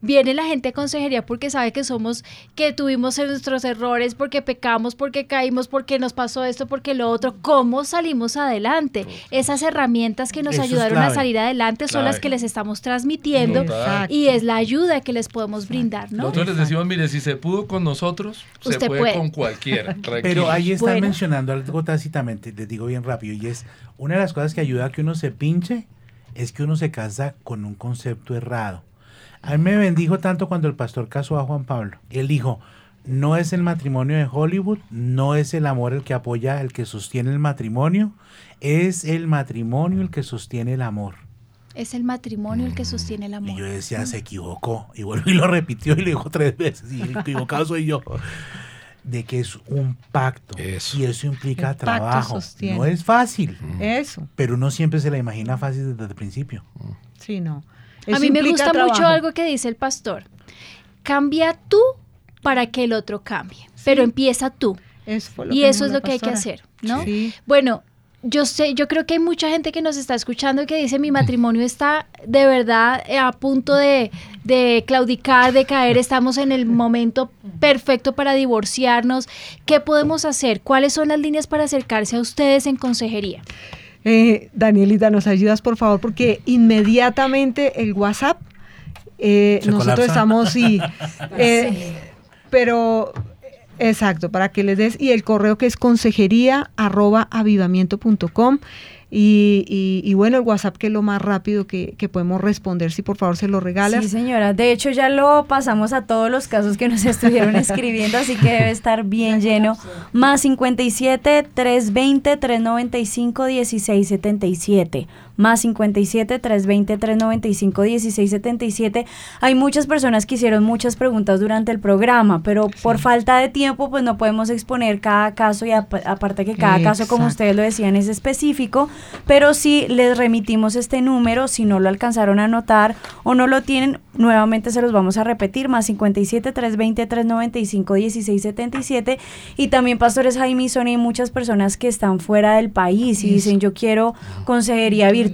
Viene la gente de consejería porque sabe que somos, que tuvimos nuestros errores, porque pecamos, porque caímos, porque nos pasó esto, porque lo otro. ¿Cómo salimos adelante? Esas herramientas que nos Eso ayudaron a salir adelante son las que les estamos transmitiendo y es la ayuda que les podemos brindar, ¿no? Nosotros les decimos, mire, si se pudo con nosotros, se puede, puede. con cualquiera. Pero ahí están Bueno. mencionando algo tácitamente, les digo bien rápido, y es una de las cosas que ayuda a que uno se pinche es que uno se casa con un concepto errado. A mí me bendijo tanto cuando el pastor casó a Juan Pablo. Él dijo, no es el matrimonio de Hollywood, no es el amor el que apoya, el que sostiene el matrimonio, es el matrimonio el que sostiene el amor. Es el matrimonio el que sostiene el amor. Y yo decía, se equivocó. Y volvió y lo repitió y lo dijo tres veces. Y el equivocado soy yo. De que es un pacto. Y eso implica El trabajo. No es fácil. Eso. Pero uno siempre se la imagina fácil desde el principio. Sí, no. A mí me gusta mucho algo que dice el pastor. Cambia tú para que el otro cambie, pero empieza tú. Eso fue lo y que eso es lo que hay que hacer, ¿no? Sí. Bueno, yo sé, yo creo que hay mucha gente que nos está escuchando y que dice mi matrimonio está de verdad a punto de, de claudicar, de caer, estamos en el momento perfecto para divorciarnos. ¿Qué podemos hacer? ¿Cuáles son las líneas para acercarse a ustedes en consejería? Eh, Danielita, ¿nos ayudas por favor? Porque inmediatamente el WhatsApp, eh, nosotros colapsa. estamos, sí, eh, pero exacto, para que les des, y el correo que es consejería arroba avivamiento.com y, y, y bueno, el WhatsApp que es lo más rápido que, que podemos responder, si por favor se lo regalas. Sí, señora. De hecho, ya lo pasamos a todos los casos que nos estuvieron escribiendo, así que debe estar bien lleno. Más 57 320 395 1677. Más 57 320 395 1677. Hay muchas personas que hicieron muchas preguntas durante el programa, pero por falta de tiempo, pues no podemos exponer cada caso y ap- aparte que cada caso, como ustedes lo decían, es específico, pero sí les remitimos este número, si no lo alcanzaron a anotar o no lo tienen, nuevamente se los vamos a repetir, más 57 320 395 1677 y también Pastores Jaime y Sonia, hay muchas personas que están fuera del país y dicen yo quiero consejería virtual,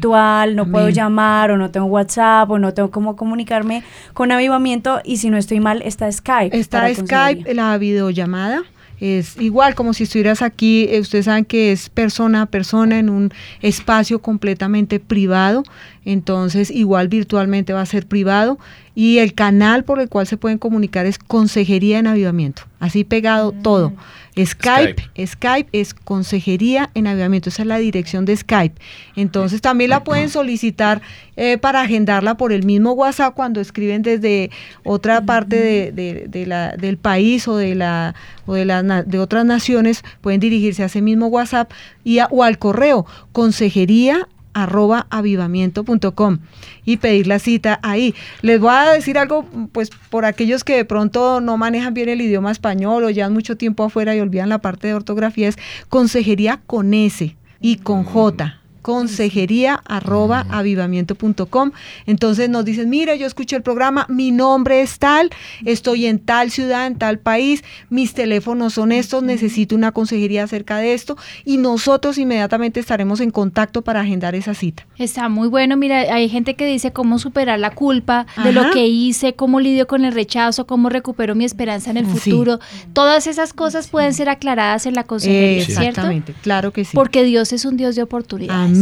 no puedo llamar o no tengo WhatsApp o no tengo cómo comunicarme con avivamiento y si no estoy mal está Skype. Está. Skype, la videollamada. Es igual como si estuvieras aquí, eh, ustedes saben que es persona a persona en un espacio completamente privado, entonces igual virtualmente va a ser privado y el canal por el cual se pueden comunicar es Consejería en Avivamiento, así pegado todo. Skype, Skype, es Consejería en Avivamiento, esa es la dirección de Skype. Entonces también la pueden solicitar eh, para agendarla por el mismo WhatsApp cuando escriben desde otra parte de, de- de la, del país o de la o de, la de otras naciones, pueden dirigirse a ese mismo WhatsApp y a- o al correo consejería arroba avivamiento.com y pedir la cita ahí. Les voy a decir algo, pues por aquellos que de pronto no manejan bien el idioma español o llevan mucho tiempo afuera y olvidan la parte de ortografía, es consejería con S y con J consejería arroba avivamiento.com entonces nos dicen mira yo escuché el programa mi nombre es tal estoy en tal ciudad en tal país mis teléfonos son estos necesito una consejería acerca de esto y nosotros inmediatamente estaremos en contacto para agendar esa cita Está muy bueno, mira, hay gente que dice cómo superar la culpa de lo que hice, cómo lidio con el rechazo, cómo recupero mi esperanza en el Sí. futuro. Todas esas cosas pueden ser aclaradas en la consejería, ¿cierto? exactamente claro que sí Porque Dios es un Dios de oportunidades. amén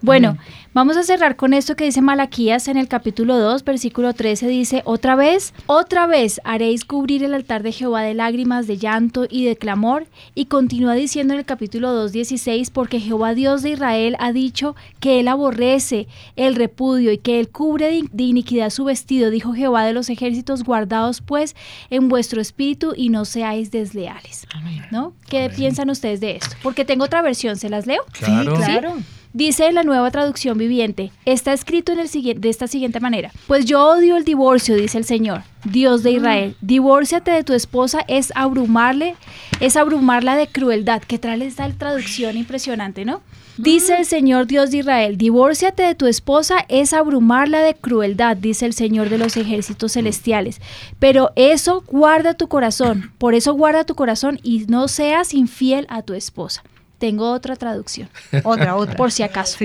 Bueno, Amén. vamos a cerrar con esto que dice Malaquías en el capítulo 2, versículo 13, dice, otra vez, otra vez haréis cubrir el altar de Jehová de lágrimas, de llanto y de clamor. Y continúa diciendo en el capítulo 2, 16, porque Jehová Dios de Israel ha dicho que él aborrece el repudio y que él cubre de, iniquidad su vestido, dijo Jehová de los ejércitos, guardaos pues en vuestro espíritu y no seáis desleales. ¿No? ¿Qué piensan ustedes de esto? Porque tengo otra versión, ¿se las leo? Claro. sí claro Dice la nueva traducción viviente, está escrito en el siguiente, de esta siguiente manera. Pues yo odio el divorcio, dice el Señor, Dios de Israel. Divórciate de tu esposa es abrumarle, es abrumarla de crueldad. ¿Qué tal esta traducción impresionante, no? Dice el Señor Dios de Israel, divórciate de tu esposa es abrumarla de crueldad, dice el Señor de los ejércitos celestiales. Pero eso guarda tu corazón, por eso guarda tu corazón y no seas infiel a tu esposa. Tengo otra traducción. Otra, otra. Por si acaso.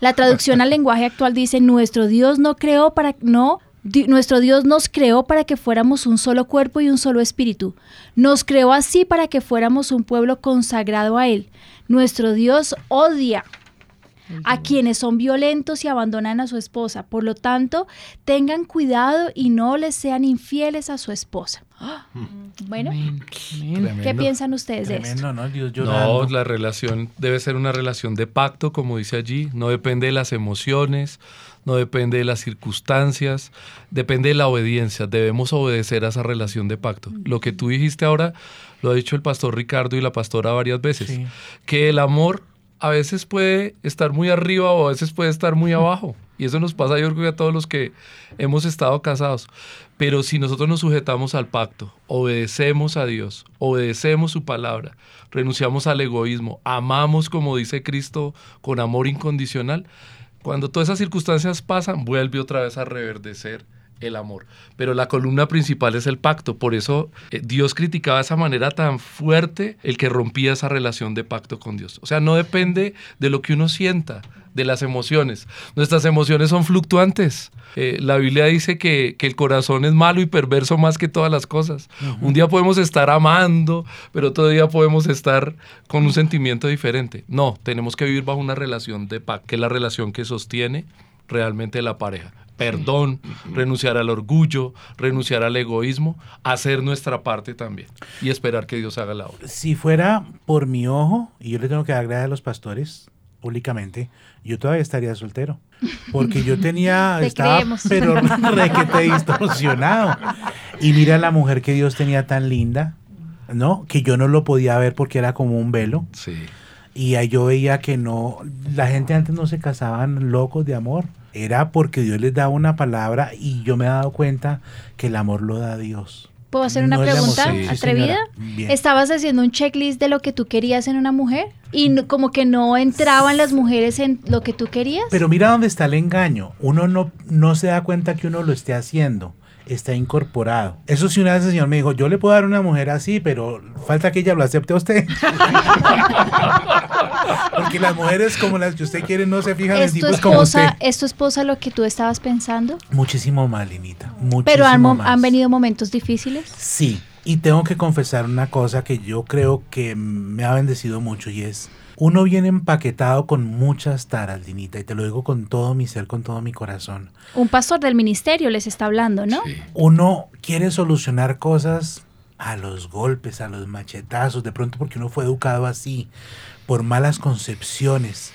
La traducción al lenguaje actual dice, nuestro Dios no creó para no Di- Nuestro Dios nos creó para que fuéramos un solo cuerpo y un solo espíritu. Nos creó así para que fuéramos un pueblo consagrado a Él. Nuestro Dios odia a quienes son violentos y abandonan a su esposa. Por lo tanto, tengan cuidado y no les sean infieles a su esposa. ¡Ah! Bueno, ¿qué piensan ustedes de esto? ¿no? Dios No, llorando. la relación debe ser una relación de pacto, como dice allí. No depende de las emociones, no depende de las circunstancias, depende de la obediencia. Debemos obedecer a esa relación de pacto. Lo que tú dijiste ahora lo ha dicho el pastor Ricardo y la pastora varias veces, Sí. que el amor a veces puede estar muy arriba o a veces puede estar muy abajo. Y eso nos pasa, yo creo que a todos los que hemos estado casados. Pero si nosotros nos sujetamos al pacto, obedecemos a Dios, obedecemos su palabra, renunciamos al egoísmo, amamos como dice Cristo con amor incondicional, cuando todas esas circunstancias pasan, vuelve otra vez a reverdecer el amor. Pero la columna principal es el pacto. Por eso eh, Dios criticaba de esa manera tan fuerte el que rompía esa relación de pacto con Dios. O sea, no depende de lo que uno sienta, de las emociones. Nuestras emociones son fluctuantes. Eh, la Biblia dice que, que el corazón es malo y perverso más que todas las cosas. Un día podemos estar amando, pero otro día podemos estar con un sentimiento diferente. No, tenemos que vivir bajo una relación de pacto, que es la relación que sostiene realmente la pareja. Perdón, renunciar al orgullo, renunciar al egoísmo, hacer nuestra parte también y esperar que Dios haga la obra. Si fuera por mi ojo, y yo le tengo que dar gracias a los pastores públicamente, yo todavía estaría soltero. Porque yo tenía, Te estaba, creemos. pero requete distorsionado. Y mira la mujer que Dios tenía tan linda, ¿no? Que yo no lo podía ver porque era como un velo. Sí. Y ahí yo veía que no, la gente antes no se casaban locos de amor. Era porque Dios les daba una palabra y yo me he dado cuenta que el amor lo da Dios. ¿Puedo hacer una No pregunta. Sí, atrevida? ¿Estabas haciendo un checklist de lo que tú querías en una mujer? Y no- como que no entraban las mujeres en lo que tú querías. Pero mira dónde está el engaño. Uno no, no se da cuenta que uno lo esté haciendo. Está incorporado. Eso sí, una vez el señor me dijo, yo le puedo dar una mujer así, pero falta que ella lo acepte a usted. Porque las mujeres como las que usted quiere no se fijan en ¿Es tu tipos como usted. esposa, ¿Es tu esposa lo que tú estabas pensando? Muchísimo más, Linita. Muchísimo Pero han, más. han venido momentos difíciles. Sí, y tengo que confesar una cosa que yo creo que me ha bendecido mucho y es, uno viene empaquetado con muchas taras, Linita, y te lo digo con todo mi ser, con todo mi corazón. Un pastor del ministerio les está hablando, ¿no? Uno quiere solucionar cosas a los golpes, a los machetazos, de pronto porque uno fue educado así, por malas concepciones,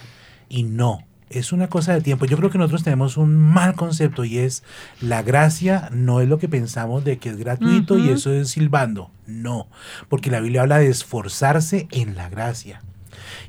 y no. Es una cosa de tiempo. Yo creo que nosotros tenemos un mal concepto y es la gracia no es lo que pensamos de que es gratuito y eso es silbando. No, porque la Biblia habla de esforzarse en la gracia.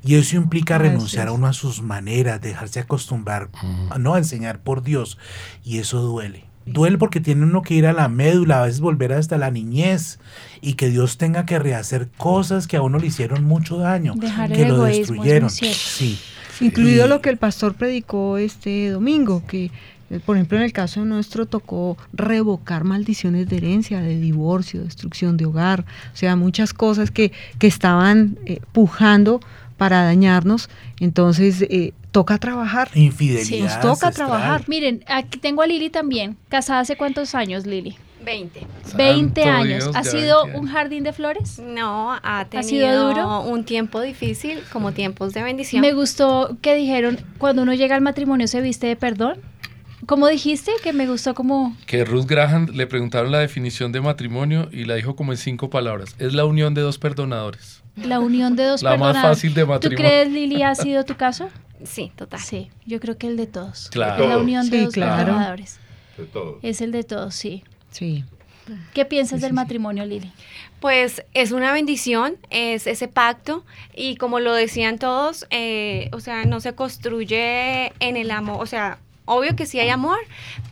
Y eso implica renunciar a uno a sus maneras, dejarse acostumbrar a no a enseñar por Dios. Y eso duele. Duele porque tiene uno que ir a la médula, a veces volver hasta la niñez y que Dios tenga que rehacer cosas que a uno le hicieron mucho daño, Dejar el que lo destruyeron. Sí. Incluido Y- lo que el pastor predicó este domingo, que eh, por ejemplo en el caso nuestro tocó revocar maldiciones de herencia, de divorcio, destrucción de hogar, o sea, muchas cosas que, que estaban eh, pujando para dañarnos, entonces eh, toca trabajar. Infidelidad. Nos toca ancestral. trabajar. Miren, aquí tengo a Lili también. ¿Casada hace cuántos años, Lili? 20. 20 Santo años. Dios, ¿Ha sido 20 un jardín de flores? No, ha tenido sido duro? un tiempo difícil como tiempos de bendición. Me gustó que dijeron, cuando uno llega al matrimonio se viste de perdón. ¿Cómo dijiste? Que me gustó como... Que Ruth Graham le preguntaron la definición de matrimonio y la dijo como en cinco palabras. Es la unión de dos perdonadores. La unión de dos La más fácil de ¿Tú matrimonio. crees, Lili, ha sido tu caso? Sí, total. Sí, yo creo que el de todos. Claro. La unión de dos claro. perdonadores. De todo. Es el de todos, sí. Sí. ¿Qué piensas del matrimonio, Lili? Pues es una bendición, es ese pacto y como lo decían todos, eh, o sea, no se construye en el amor, o sea, obvio que sí hay amor,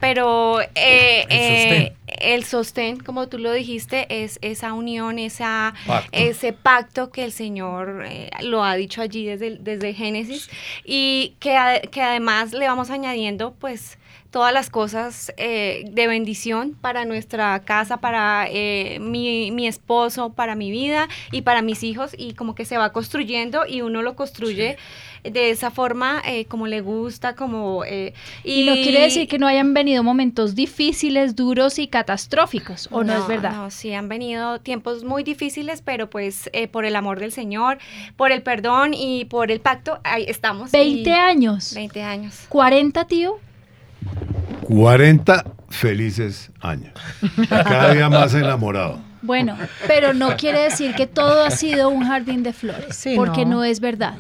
pero eh, El sostén. eh, el sostén, como tú lo dijiste, es esa unión, esa, Pacto. ese pacto que el Señor eh, lo ha dicho allí desde, Génesis y que además le vamos añadiendo pues todas las cosas eh, de bendición para nuestra casa, para eh, mi, mi esposo, para mi vida y para mis hijos y como que se va construyendo y uno lo construye de esa forma eh, como le gusta, como... eh, Y no quiere decir que no hayan venido momentos difíciles, duros y catastróficos, ¿o no, es verdad? No, sí, han venido tiempos muy difíciles, pero pues eh, por el amor del Señor, por el perdón y por el pacto, ahí estamos. 20 y- años. 20 años. 40, tío. 40 felices años. Cada día más enamorado. Bueno, pero no quiere decir que todo ha sido un jardín de flores, Sí, porque no. no. es verdad.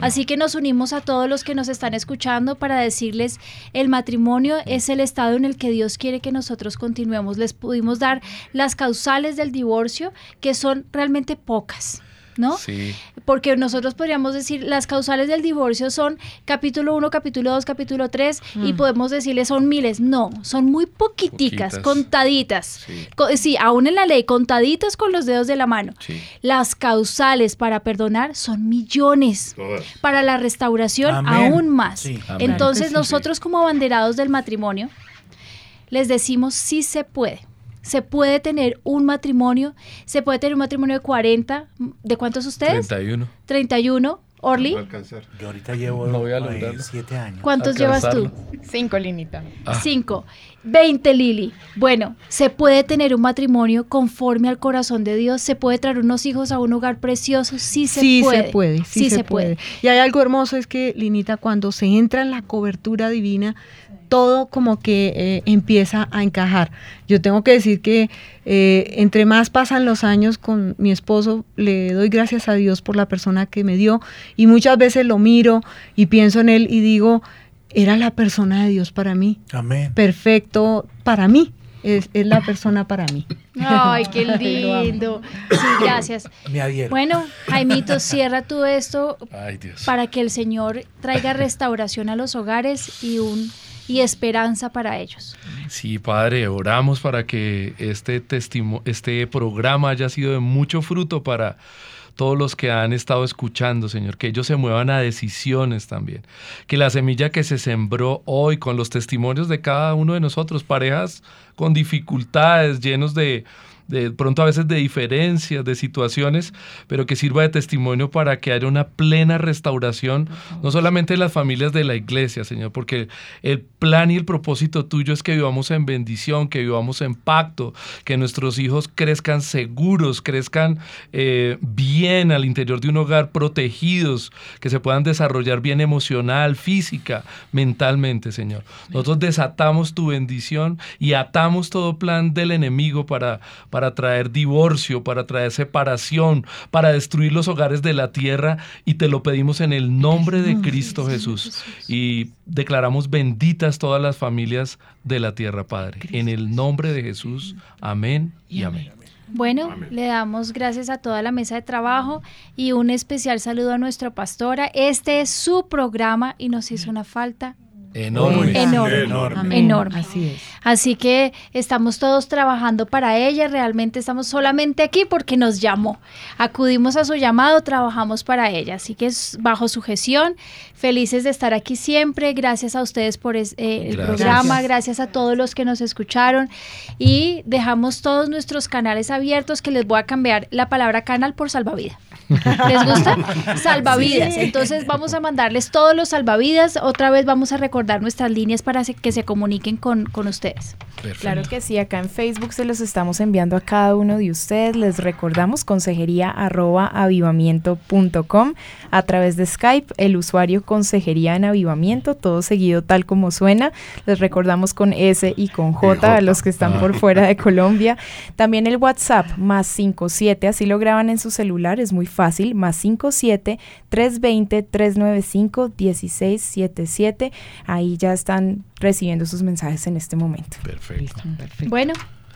Así que nos unimos a todos los que nos están escuchando para decirles, el matrimonio es el estado en el que Dios quiere que nosotros continuemos. Les pudimos dar las causales del divorcio, que son realmente pocas. ¿No? Sí. Porque nosotros podríamos decir, las causales del divorcio son capítulo 1, capítulo 2, capítulo 3, y Mm. podemos decirle son miles. No, son muy poquiticas, Poquitas. contaditas. Co- Sí. aún en la ley, contaditas con los dedos de la mano. Sí. Las causales para perdonar son millones. Para la restauración, Amén. aún más. Sí. Entonces, nosotros como abanderados del matrimonio, les decimos sí se puede. Se puede tener un matrimonio, se puede tener un matrimonio de 40, ¿de cuántos ustedes? 31. 31, Orly. Yo ahorita llevo No voy a eh, lograrlo. siete años. ¿Cuántos llevas tú? Cinco, Linita. Ah. 5, 20 Lili. Bueno, se puede tener un matrimonio conforme al corazón de Dios, se puede traer unos hijos a un hogar precioso, sí se sí puede. se puede, sí, se, puede. Y hay algo hermoso es que, Linita, cuando se entra en la cobertura divina, todo como que eh, empieza a encajar. Yo tengo que decir que eh, entre más pasan los años con mi esposo, le doy gracias a Dios por la persona que me dio y muchas veces lo miro y pienso en él y digo, era la persona de Dios para mí. Amén. Perfecto para mí. Es, es la persona para mí. Ay, qué lindo. Sí, gracias. Me adhiero. Bueno, Jaimito, cierra tú esto Ay, Dios. para que el Señor traiga restauración a los hogares y un y esperanza para ellos. Sí, Padre, oramos para que este testimo- este programa haya sido de mucho fruto para todos los que han estado escuchando, Señor, que ellos se muevan a decisiones también. Que la semilla que se sembró hoy con los testimonios de cada uno de nosotros, parejas con dificultades, llenos de de pronto a veces de diferencias, de situaciones, pero que sirva de testimonio para que haya una plena restauración, no solamente en las familias de la iglesia, Señor, porque el plan y el propósito tuyo es que vivamos en bendición, que vivamos en pacto, que nuestros hijos crezcan seguros, crezcan eh, bien al interior de un hogar, protegidos, que se puedan desarrollar bien emocional, física, mentalmente, Señor. Nosotros desatamos tu bendición y atamos todo plan del enemigo para, para traer divorcio, para traer separación, para destruir los hogares de la tierra y te lo pedimos en el nombre de Cristo Jesús. Y declaramos benditas todas las familias de la tierra, Padre. En el nombre de Jesús. Amén y amén. Bueno, le damos gracias a toda la mesa de trabajo y un especial saludo a nuestra pastora. Este es su programa y nos hizo una falta Enorme. Enorme. Enorme. Así es. Así que estamos todos trabajando para ella, realmente estamos solamente aquí porque nos llamó. Acudimos a su llamado, trabajamos para ella, así que es bajo su gestión. Felices de estar aquí siempre, gracias a ustedes por es- eh, el Gracias. programa, gracias a todos los que nos escucharon y dejamos todos nuestros canales abiertos que les voy a cambiar la palabra canal por salvavidas. ¿Les gusta? Salvavidas. Sí. Entonces vamos a mandarles todos los salvavidas. Otra vez vamos a recordar nuestras líneas para que se comuniquen con, con ustedes. Claro que sí, acá en Facebook se los estamos enviando a cada uno de ustedes. Les recordamos consejería arroba avivamiento.com a través de Skype, el usuario consejería en avivamiento, todo seguido tal como suena. Les recordamos con S y con J a los que están por fuera de Colombia. También el WhatsApp más 57, así lo graban en su celular, es muy fácil, más 57 320 395 1677. Ahí ya están recibiendo sus mensajes en este momento. Perfecto. Bueno,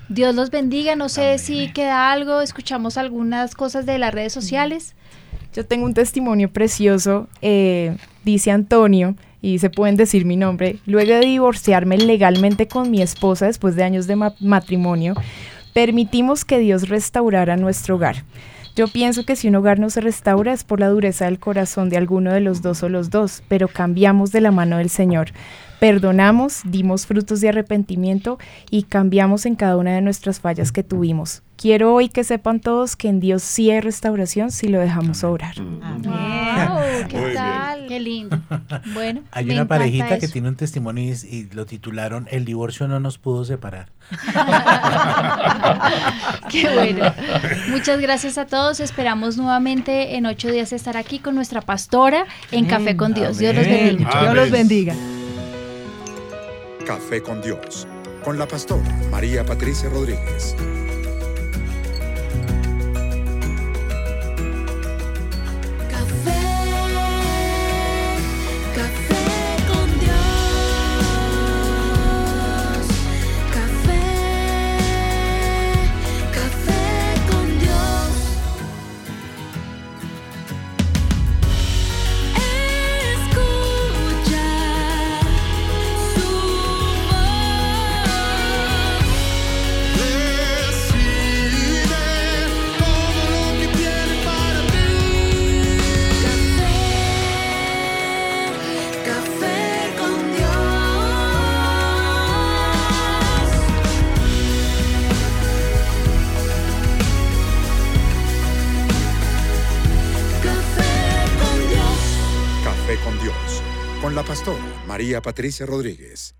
Dios los bendiga. No sé si queda algo. Escuchamos algunas cosas de las redes sociales. Yo tengo un testimonio precioso. eh, dice Antonio, y se pueden decir mi nombre. Luego de divorciarme legalmente con mi esposa después de años de ma- matrimonio, permitimos que Dios restaurara nuestro hogar. Yo pienso que si un hogar no se restaura es por la dureza del corazón de alguno de los dos o los dos, pero cambiamos de la mano del Señor. Perdonamos, dimos frutos de arrepentimiento y cambiamos en cada una de nuestras fallas que tuvimos. Quiero hoy que sepan todos que en Dios sí hay restauración si lo dejamos obrar. Wow, ¿qué tal? Qué lindo. Bueno, Hay me una parejita que tiene un testimonio y, y lo titularon El divorcio no nos pudo separar. Qué bueno. Muchas gracias a todos. Esperamos nuevamente en ocho días estar aquí con nuestra pastora en Café con Dios. Dios los Amén. bendiga. Dios los bendiga. Café con Dios, con la pastora María Patricia Rodríguez. María Patricia Rodríguez.